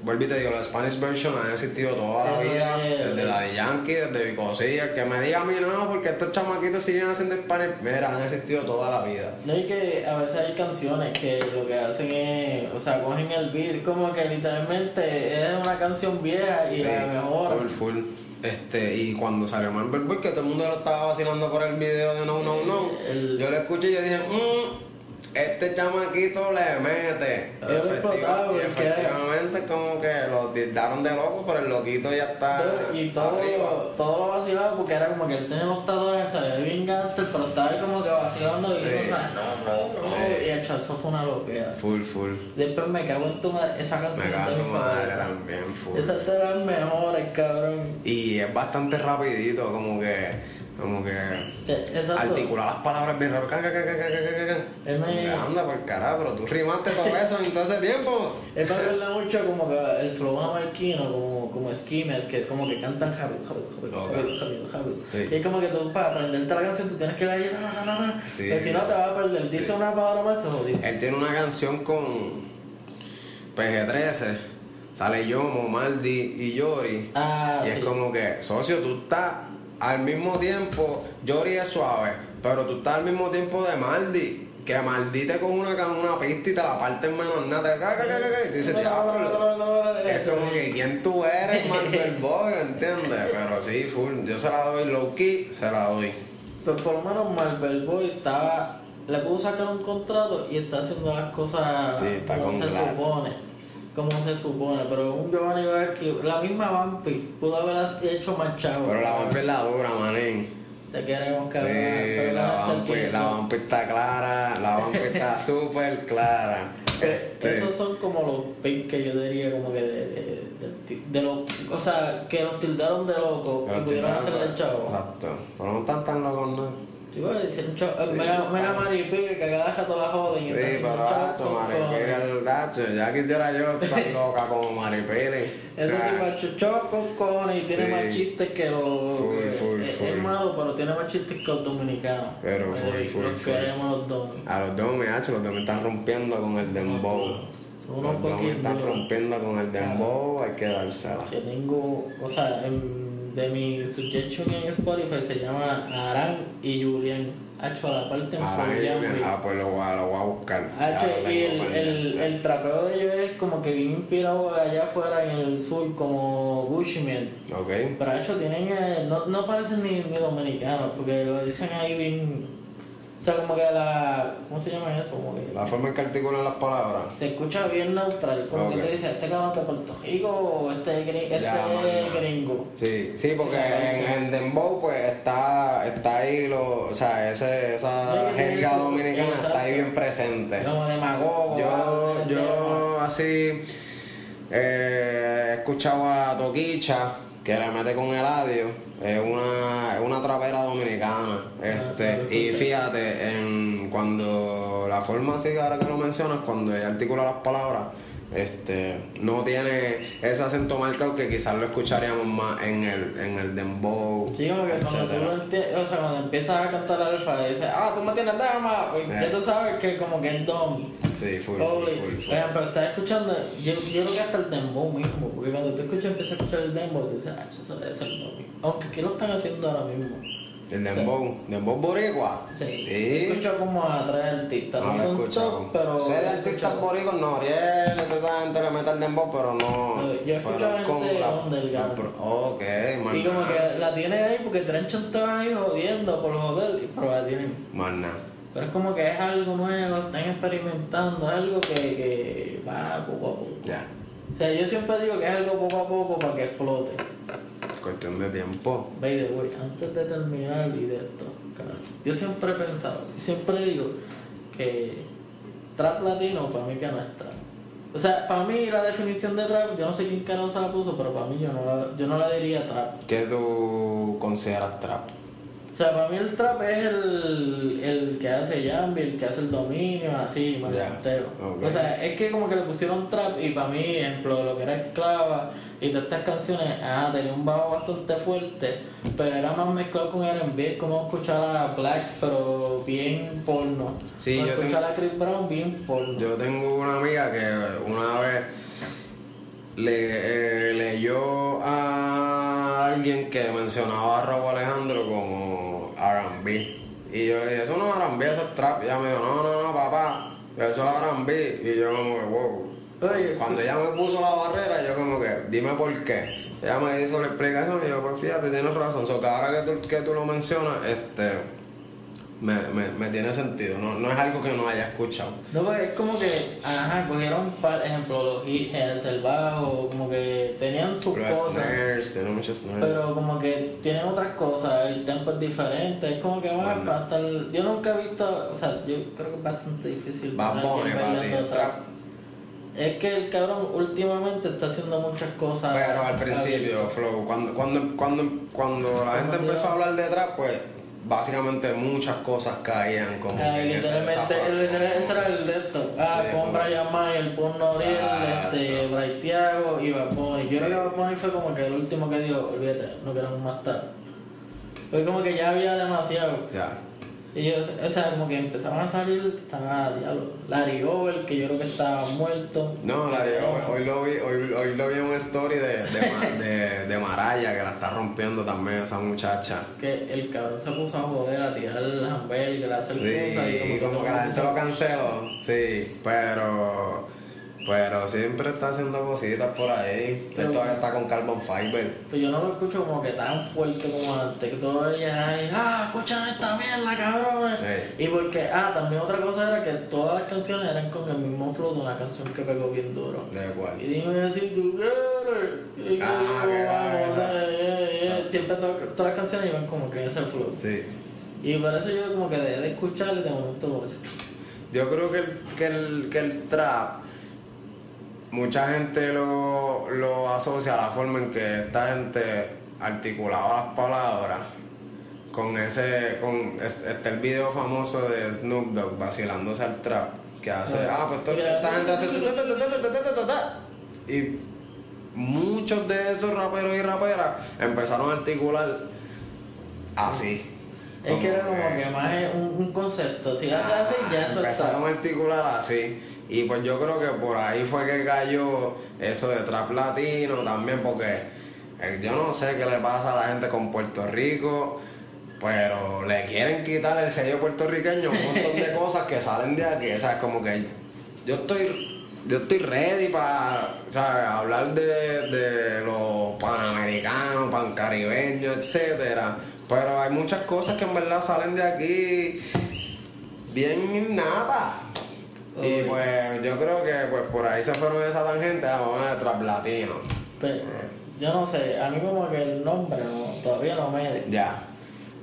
vuelvo y te digo, la Spanish version ha existido toda la vida. es- Desde Daddy Yankee, desde Vicosilla. Que me diga a mí no, porque estos chamaquitos siguen haciendo Spanish. Mira, han existido toda la vida. No, y que a veces hay canciones que lo que hacen es, o sea, cogen el beat, como que literalmente es una canción vieja y la Sí, mejoran. Full, full. Este, y cuando salió Marvel Boy, que todo el mundo lo estaba vacilando por el video de No No No, El- yo lo escuché y yo dije, mmm, este chamaquito le mete. Y, efectiva- efectivamente, como que lo tildaron de loco, pero el loquito ya está. Y todo, arriba. todo lo vacilaba porque era como que él tenía los tatuajes, se veía bien gangster, pero estaba ahí como que vacilando y Sí. sea, no, no, no. Sí. Y el eso fue una loquera. Full, full. Después me cago en tu madre, esa canción Me cago en tu madre también, full. Esa es de las mejores, cabrón. Y es bastante rapidito, como que. Como que. Exacto. Articula las palabras bien can. Él me- Anda por carajo, pero tú rimaste todo (laughs) eso en todo ese tiempo. Es me acuerda mucho como que el flow jamaiquino, como, como esquimes, que como que cantan rápido, Ok. rápido, rápido, rápido. Sí. Y es como que tú para aprenderte la canción tú tienes que ir ahí, Sí. si no te vas a perder. Dice una palabra mal, se jodió. Él tiene una canción con PG-13. Sale Yomo, Maldi y Yori. Ah, y es como que, socio, tú estás al mismo tiempo, Yori es suave, pero tú estás al mismo tiempo de Maldi. Que Maldi te coge una, una pista y te la parte en menos nada. Y tú dices, diablo. Es como que quién tú eres, Marvel Boy, ¿entiendes? Pero sí, full. Yo se la doy low key, se la doy. Pues por lo menos Marvel Boy estaba, le pudo sacar un contrato y está haciendo las cosas Sí, está como con se Glad. supone. Como se supone, pero un Giovanni Vázquez, la misma Vampi, pudo haber hecho más chavo. Pero la vampi es la dura, manín. Te queremos Sí, cabrón. pero la el vampi, tiempo. la vampi está clara, la vampi está (laughs) súper clara. Eh, Este, Esos son como los picks que yo diría como que de, de, de, de los, o sea, que los tildaron de locos y pudieron hacerle dando- chavo. Exacto. Pero no están tan locos, ¿no? A decir un chavo. eh, Sí, mira, mira a Maripir, que cada rato la joden y Sí, pero hacho, Maripiri con- el dacho. Ya quisiera yo estar (laughs) loca como Maripiri. Ese tipo chuchó con cojones y tiene Sí. más chistes que los. Full, full, es, full. es malo, pero tiene más chistes que los dominicanos. Pero Eh, full, full, Los full. queremos los dos. A los dos me hacho, los dos me están rompiendo con el dembow. Son Los dos me están rompiendo con el dembow, hay que dársela. que tengo, o sea, en- de mi suggestion en Spotify se llama Aran y Julian. Hacho, a la parte en Jam, ah, pues lo voy a, lo voy a buscar. Hacho, y el, el, el trapeo de ellos es como que bien inspirado allá afuera en el sur, como Bushman. Ok. Pero hecho tienen, eh, no, no parecen ni, ni dominicanos, porque lo dicen ahí bien, sea, como que la, ¿cómo se llama eso? Como que La forma en que articulan las palabras. se escucha bien neutral, como que te dice, este cabrón es de Puerto Rico o este, gri- este Ya, man. gringo. Sí, sí, porque en, en Dembow pues está, está ahí lo, o sea, ese, esa jerga dominicana exacto. está ahí bien presente. Demagogo. Yo, yo así eh, he escuchado a Toquicha que le mete con Eladio, es una, es una trapera dominicana. Este, Ah, y fíjate, en, cuando la forma así, ahora que lo mencionas, cuando ella articula las palabras, este, no tiene ese acento marcado que quizás lo escucharíamos más en el, en el dembow. Sí, como que cuando tú lo o sea, cuando empiezas a cantar alfa y dices, ah, tú me tienes dama, pues ya Eh. tú sabes que como que es domi. Sí, full, full, full, ejemplo, estás escuchando, yo, yo creo que hasta el dembow mismo, porque cuando tú escuchas, empiezas a escuchar el dembow, tú dices, ah, eso debe ser domi. Aunque aquí lo están haciendo ahora mismo. El dembow, dembow boricua. Sí. Sí. Escucho como a tres artistas, No no, son escuchado. top, pero... sé de artistas boricuas, Noriel, toda esta gente le mete el dembow, pero no. No, yo he escuchado pero con gente la- underground. la pro- Ok, man. Y como que la tiene ahí porque Trenchan estaba ahí jodiendo por joder, pero la tienen. Más nada. Pero es como que es algo nuevo, están experimentando, es algo que, que va poco a poco. Ya. O sea, yo siempre digo que es algo poco a poco para que explote. Cuestión de tiempo. By the way, antes de terminar y de esto, yo siempre he pensado, siempre digo que trap latino para mí que no es trap. O sea, para mí la definición de trap, yo no sé quién carajo se la puso, pero para mí yo no la, yo no la diría trap. ¿Qué tú consideras trap? O sea, para mí el trap es el, el que hace Jambi, el que hace el dominio, así, más ok. O sea, es que como que le pusieron trap y para mí, ejemplo, lo que era esclava y todas estas canciones, ah, tenía un bajo bastante fuerte, pero era más mezclado con R&B, como escuchar a Black, pero bien porno. Sí, yo escuchar tengo- a Chris Brown bien porno. Yo tengo una amiga que una vez le, eh, leyó a alguien que mencionaba a Raúl Alejandro como R&B. Y yo le dije, eso no es R&B, eso es trap. Y ella me dijo, no, no, no, papá, eso es R&B. Y yo como que, wow. Oye, Cuando ella me puso la barrera, yo como que, dime por qué. Ella me hizo la explicación y yo, pues fíjate, tienes razón. So, que ahora que tú, que tú lo mencionas, este, me, me, me tiene sentido. No, no es algo que no haya escuchado. No, pues es como que, ajá, cogieron, por ejemplo, los hits, el bajo, como que tenían sus Los cosas. snares, tiene muchos snares. Pero como que tienen otras cosas, el tempo es diferente, es como que va Bueno. a estar... Yo nunca he visto, o sea, yo creo que es bastante difícil ver a trap. Es que el cabrón últimamente está haciendo muchas cosas. Pero al principio, Flow, cuando, cuando, cuando, cuando la gente empezó a hablar de trap, pues básicamente muchas cosas caían como Ah, que literalmente, fa- el- literal- ese era el de esto. Ah, Sí, con Brian Mayer, Pon Noriel, Exacto. este, Bray Thiago y Bad Bunny. Yo creo que Bad Bunny fue como que el último que dijo, olvídate, no queremos más tarde. Fue como que ya había demasiado. Y yo, o sea, como que empezaron a salir, estaba diablo. Larry Gover, que yo creo que estaba muerto. no, Larry, hoy, hoy lo vi, hoy, hoy lo vi en una story de, de, (laughs) de, de Maraya que la está rompiendo también esa muchacha. Que el cabrón se puso a joder, a tirar el hamburger, a hacer Sí, cosas. y como que la gente lo canceló, sí, pero pero siempre está haciendo cositas por ahí. Pero- Él todavía está con Carbon Fiber. Pues yo no lo escucho como que tan fuerte como antes, que todavía hay, ah, escuchan esta mierda, cabrones. Sí. Y porque, ah, también otra cosa era que todas las canciones eran con el mismo flow de una canción que pegó bien duro. ¿De cuál? Y dime si tú Ah, eh, eh, eh. Siempre to- todas las canciones iban como que ese flow. Sí. Y por eso yo como que dejé de escuchar y de momento. Yo creo que el, que el, que el trap, mucha gente lo, lo asocia a la forma en que esta gente articulaba las palabras con ese, con este el video famoso de Snoop Dogg vacilándose al trap, que hace, ah, ah pues esta gente hace y muchos de esos raperos y raperas empezaron a articular así. Es que era como que más es un, concepto, si haces así, ya eso Empezaron a articular así. Y pues yo creo que por ahí fue que cayó eso de trap latino también, porque eh, yo no sé qué le pasa a la gente con Puerto Rico, pero le quieren quitar el sello puertorriqueño un montón de (laughs) cosas que salen de aquí. O sea, es como que yo estoy. Yo estoy ready para hablar de, de los panamericanos, pancaribeños, etcétera. Pero hay muchas cosas que en verdad salen de aquí bien Y pues yo creo que pues por ahí se fueron esa tangente, vamos a ver trap latino. Pero, yo no sé, a mí como que el nombre no, todavía no me de. Ya.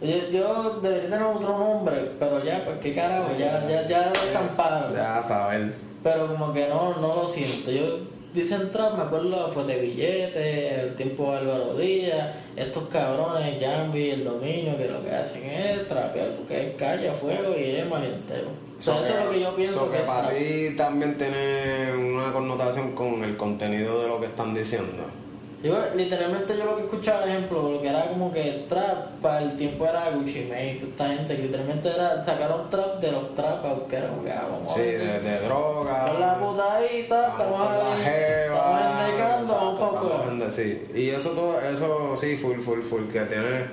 Yo, yo debería tener otro nombre, pero ya, pues qué carajo, ya, ya, ya lo escamparon. Ya a saber. Pero como que no, no lo siento. Yo dicen trap, me acuerdo fue de billetes, el tiempo de Álvaro Díaz, estos cabrones, Jambi, el dominio, que lo que hacen es trapear porque es calle a fuego y es malientero. O sea, So eso es lo que yo pienso so que, que para ti también tiene una connotación con el contenido de lo que están diciendo. Sí, bueno, literalmente yo lo que escuchaba, ejemplo, lo que era como que trap, para el tiempo era Gucci Mane, toda esta gente que literalmente era, sacaron trap de los trap, que era como que, ah, vamos Sí, de, de droga. con la putadita, estamos con la ahí, jeva. estamos exacto, vamos para estamos afuera. Sí, y eso todo, eso sí, full, full, full, que tiene.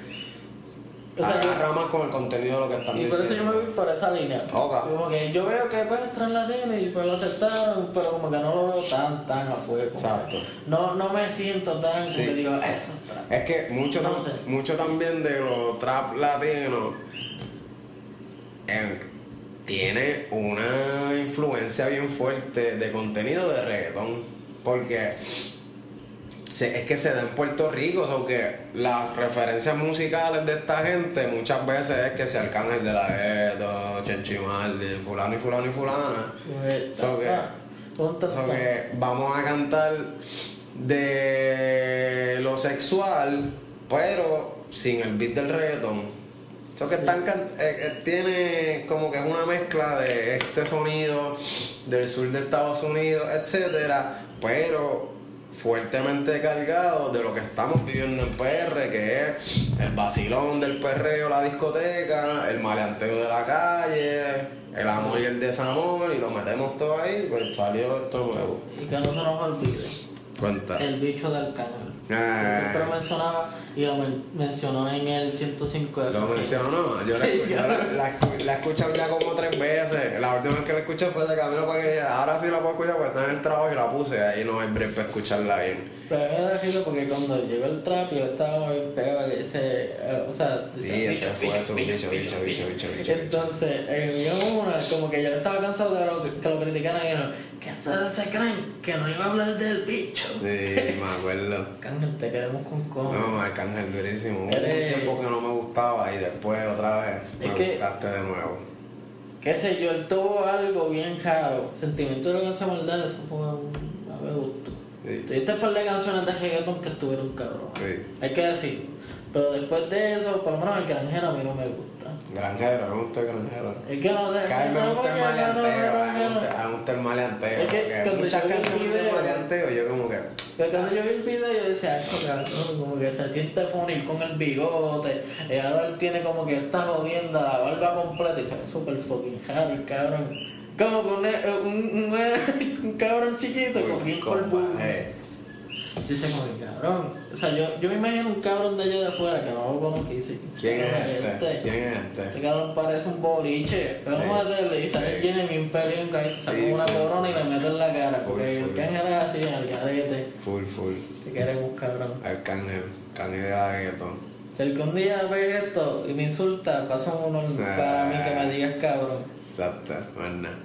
O sea, yo- agarra más con el contenido de lo que están Y por eso yo diciendo. me voy por esa línea. Ok. Como que yo veo que pues tras la tele y pues lo aceptaron, pero como que no lo veo tan, tan a fuego. Exacto. No, no me siento tan Sí. que digo, eso es trap. Es que mucho, No tam- sé. mucho también de los trap latinos eh, tiene una influencia bien fuerte de contenido de reggaetón. Porque se- es que se da en Puerto Rico, aunque las referencias musicales de esta gente muchas veces es que se Arcángel de la Gueto, Chenchimaldi, fulano y fulano y fulana. Pues, So que- O que vamos a cantar de lo sexual, pero sin el beat del reggaetón. Eso que están eh, eh, tiene como que es una mezcla de este sonido del sur de Estados Unidos, etcétera, pero fuertemente cargado de lo que estamos viviendo en PR, que es el vacilón del perreo, la discoteca, el maleanteo de la calle, el amor y el desamor, y lo metemos todo ahí, pues salió esto nuevo. Y que no se nos olvide. Cuenta. El bicho del cángel. Ah. Siempre mencionaba y lo men- mencionó en el 105 de Lo Fuji. mencionó, yo, la, Sí, yo la, la escu- la he escuchado ya como tres veces. La última vez que la escuché fue de camino para que ahora sí la puedo escuchar porque está en el trabajo y la puse. Ahí no hay break para escucharla bien. Pero da risa porque cuando llegó el trap yo estaba bien pegado que ese, eh, o sea, Sí, ese fue eso, bicho, bicho, bicho, bicho, bicho. Entonces, en una, como que yo estaba cansado de lo, que lo criticaran y dijeron, que ustedes se creen que no iba a hablar del bicho. Sí, me acuerdo. Cángel, te queremos con cojones. No, Arcángel durísimo. Hubo un Eres- tiempo que no me gustaba y después otra vez me Es que- gustaste de nuevo. Qué sé yo, él tuvo algo bien raro. Sentimiento de la canción maldad, eso fue un, a me gustó. Sí. Tuviste un par de canciones de reggaeton que estuvieron cabrón. Sí. Hay que decirlo. Pero después de eso, por lo menos el granjero a mí no me gusta. Granjero, me gusta el granjero. Es que no sé. Que a mí me gusta el maleanteo, me gusta- el maleanteo. Es que muchas canciones de maleanteo, yo como que. Pero cuando yo vi el video yo decía, "Ay, cabrón, como que se siente funny con el bigote, y ahora él tiene como que esta jodienda, la barba completa y se ve súper fucking el cabrón. Como con un, un, un, (laughs) un cabrón chiquito con bien Eh. Dice como que cabrón. O sea, yo, yo me imagino un cabrón de allá de afuera que no lo conozco y dice, ¿Quién es "Cabrón, este? ¿Quién es Este este? cabrón parece un boliche, pero no Sí. y sale Sí. tiene pelinca y saca Sí, una corona y le mete en la cara, porque full. el cángel es así, el garete, Full, full. te queremos cabrón. Arcángel, Cángel de la gueto. Si algún día ve esto y me insulta, pasa uno Ah. para mí que me digas cabrón. Exacto, nada.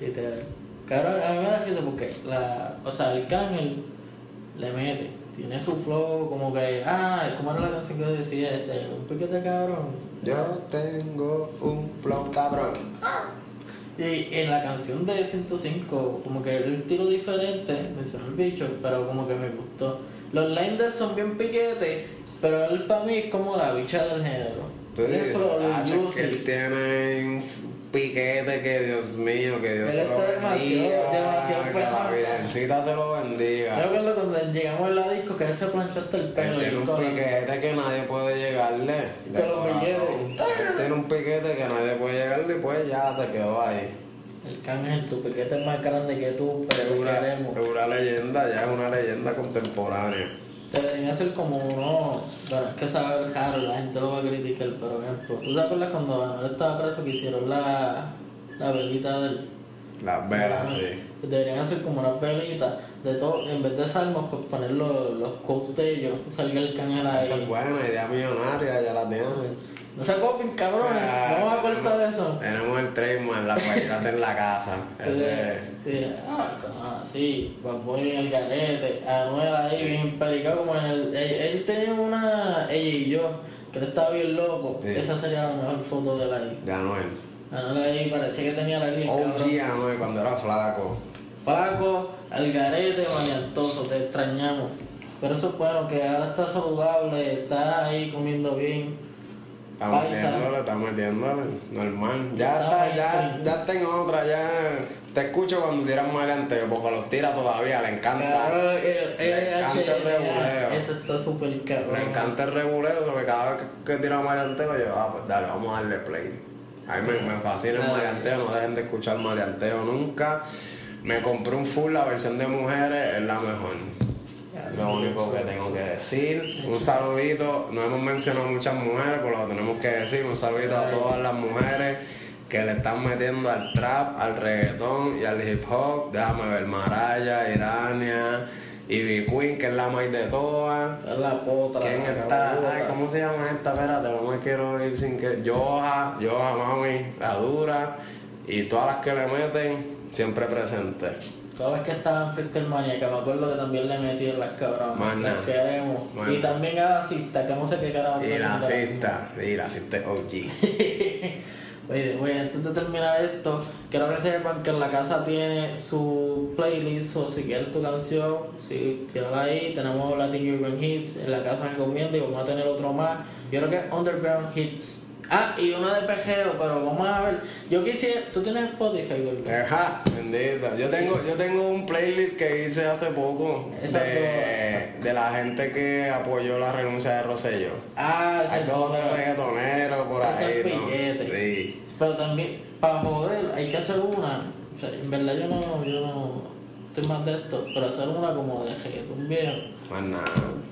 Literal. Cabrón, a mí me da risa porque la, o sea, el cángel le mete, tiene su flow como que, ah, ¿cómo era la canción que decía? Este, un piquete cabrón. Yo tengo un flow cabrón. Y en la canción de 105, como que el tiro diferente, mencionó el bicho, pero como que me gustó. Los lines son bien piquetes, pero él para mí es como la bicha del género. Dices, flow, ah, es juicy. que él tiene un piquete que Dios mío, que Dios Él se lo demasiado- bendiga. demasiado que la virgencita se lo Yo bendiga. recuerdo cuando llegamos en la disco que él se planchó hasta el Él pelo. tiene y un piquete que nadie puede llegarle de los corazón. Él tiene un piquete que nadie puede llegarle y pues ya se quedó ahí. El cángel, tu piquete es más grande que tú, pero una, es una leyenda, ya es una leyenda contemporánea. Debería ser como uno. Bueno, es que sabe raro, la gente lo va a criticar, pero por ejemplo, ¿tú te acuerdas cuando Anuel estaba preso que hicieron la, la velita del. Las velas, sí. Deberían hacer como unas velitas de todo, en vez de salmos, pues poner los, los quotes de ellos, salga el cángel ahí. Esa es buena, idea millonaria, ya la tienen. No se copien, cabrones, Ah, vamos a cortar tenemos- eso. Tenemos el trademark, la cualidad en la casa. (laughs) Ese, Sí, ah, sí, Bad Bunny en el garete, Anuel ahí bien pericado como en el... Él, él tenía una, ella y yo, que él estaba bien loco, Sí. esa sería la mejor foto de ahí. de Anuel. Anuel ahí parecía que tenía la línea, OG Anuel cuando era flaco. Flaco, al garete, maniantoso, te extrañamos. Pero eso es bueno, que ahora está saludable, está ahí comiendo bien. Está Paisa. metiéndole, está metiéndole, normal. Ya Está ya, ya en otra, ya. Te escucho cuando tiras maleanteo, porque los tira todavía, le encanta. Claro, Le encanta el reguleo. Ese está súper cabrón. Le encanta el reguleo, sobre cada vez que, que tira maleanteo, yo, ah, pues dale, vamos a darle play. A mí me, me fascina el maleanteo, no dejen de escuchar maleanteo nunca. Me compré un full, la versión de mujeres es la mejor. Lo único que tengo que decir. Un saludito, no hemos mencionado muchas mujeres, pero lo tenemos que decir. Un saludito a todas las mujeres que le están metiendo al trap, al reggaetón y al hip hop. Déjame ver, Maraya, Irania, Ivy Queen, que es la más de todas. Es la potra. ¿Quién la está? Ay, ¿Cómo se llama esta? Espérate, no me quiero ir sin que. Yoja, Yoja, mami, la dura. Y todas las que le meten, siempre presentes. Todas las que estaban frente al Mania, que me acuerdo que también le metí en las cabronas. Mana. Las queremos. Y también a la cista, que no sé qué carajo. Y la cista, y la cista es OG. (laughs) Oye, oye, antes de terminar esto, quiero que sepan que en la casa tiene su playlist, o si quieres tu canción, si tírala ahí, tenemos Latin Urban Hits, en la casa recomienda y vamos a tener otro más. Yo creo que es Underground Hits. Ah, y una de pejeo, pero vamos a ver. Yo quisiera, tú tienes Spotify, ¿verdad? Ajá, bendito. Yo tengo, yo tengo un playlist que hice hace poco de, de la gente que apoyó la renuncia de Rosselló. Ah, Hay ese dos tres reggaetoneros por ahí, ¿no? Sí. Pero también, para poder, hay que hacer una. O sea, en verdad yo no, yo no estoy más de esto, pero hacer una como de reggaetón viejo. Más nada.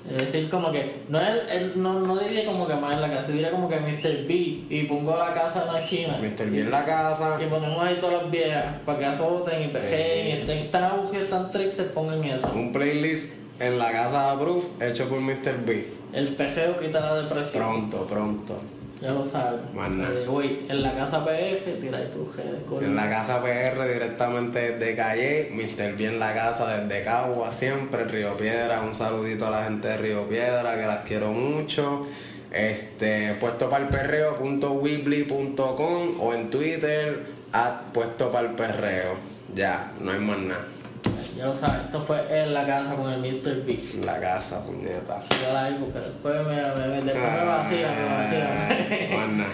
Es decir, como que, no, es, el- no, no diría como que más en la casa, diría como que Mr. B y pongo la casa en la esquina. Mr. bien la casa. Y ponemos ahí todas las viejas para que azoten y pejeen y estén tan aburridos, tan tristes, pongan eso. Un playlist en la casa de Proof hecho por Mr. B. El pejeo quita la depresión. Pronto, pronto. Ya lo sabes. Eh, Güey, en la casa tira ahí tus redes. En la casa PR directamente desde Calle, Mr. Bien la casa desde Cagua, siempre Río Piedra, un saludito a la gente de Río Piedra que las quiero mucho. Este, puesto para el perreo.weebly.com o en Twitter at puesto para el perreo. Ya, no hay más nada. Ya lo sabes, esto fue en la casa con el Mr. B. En la casa, puñeta. Yo la vi porque después me, me, me- después me vacía, me vacía. Nada.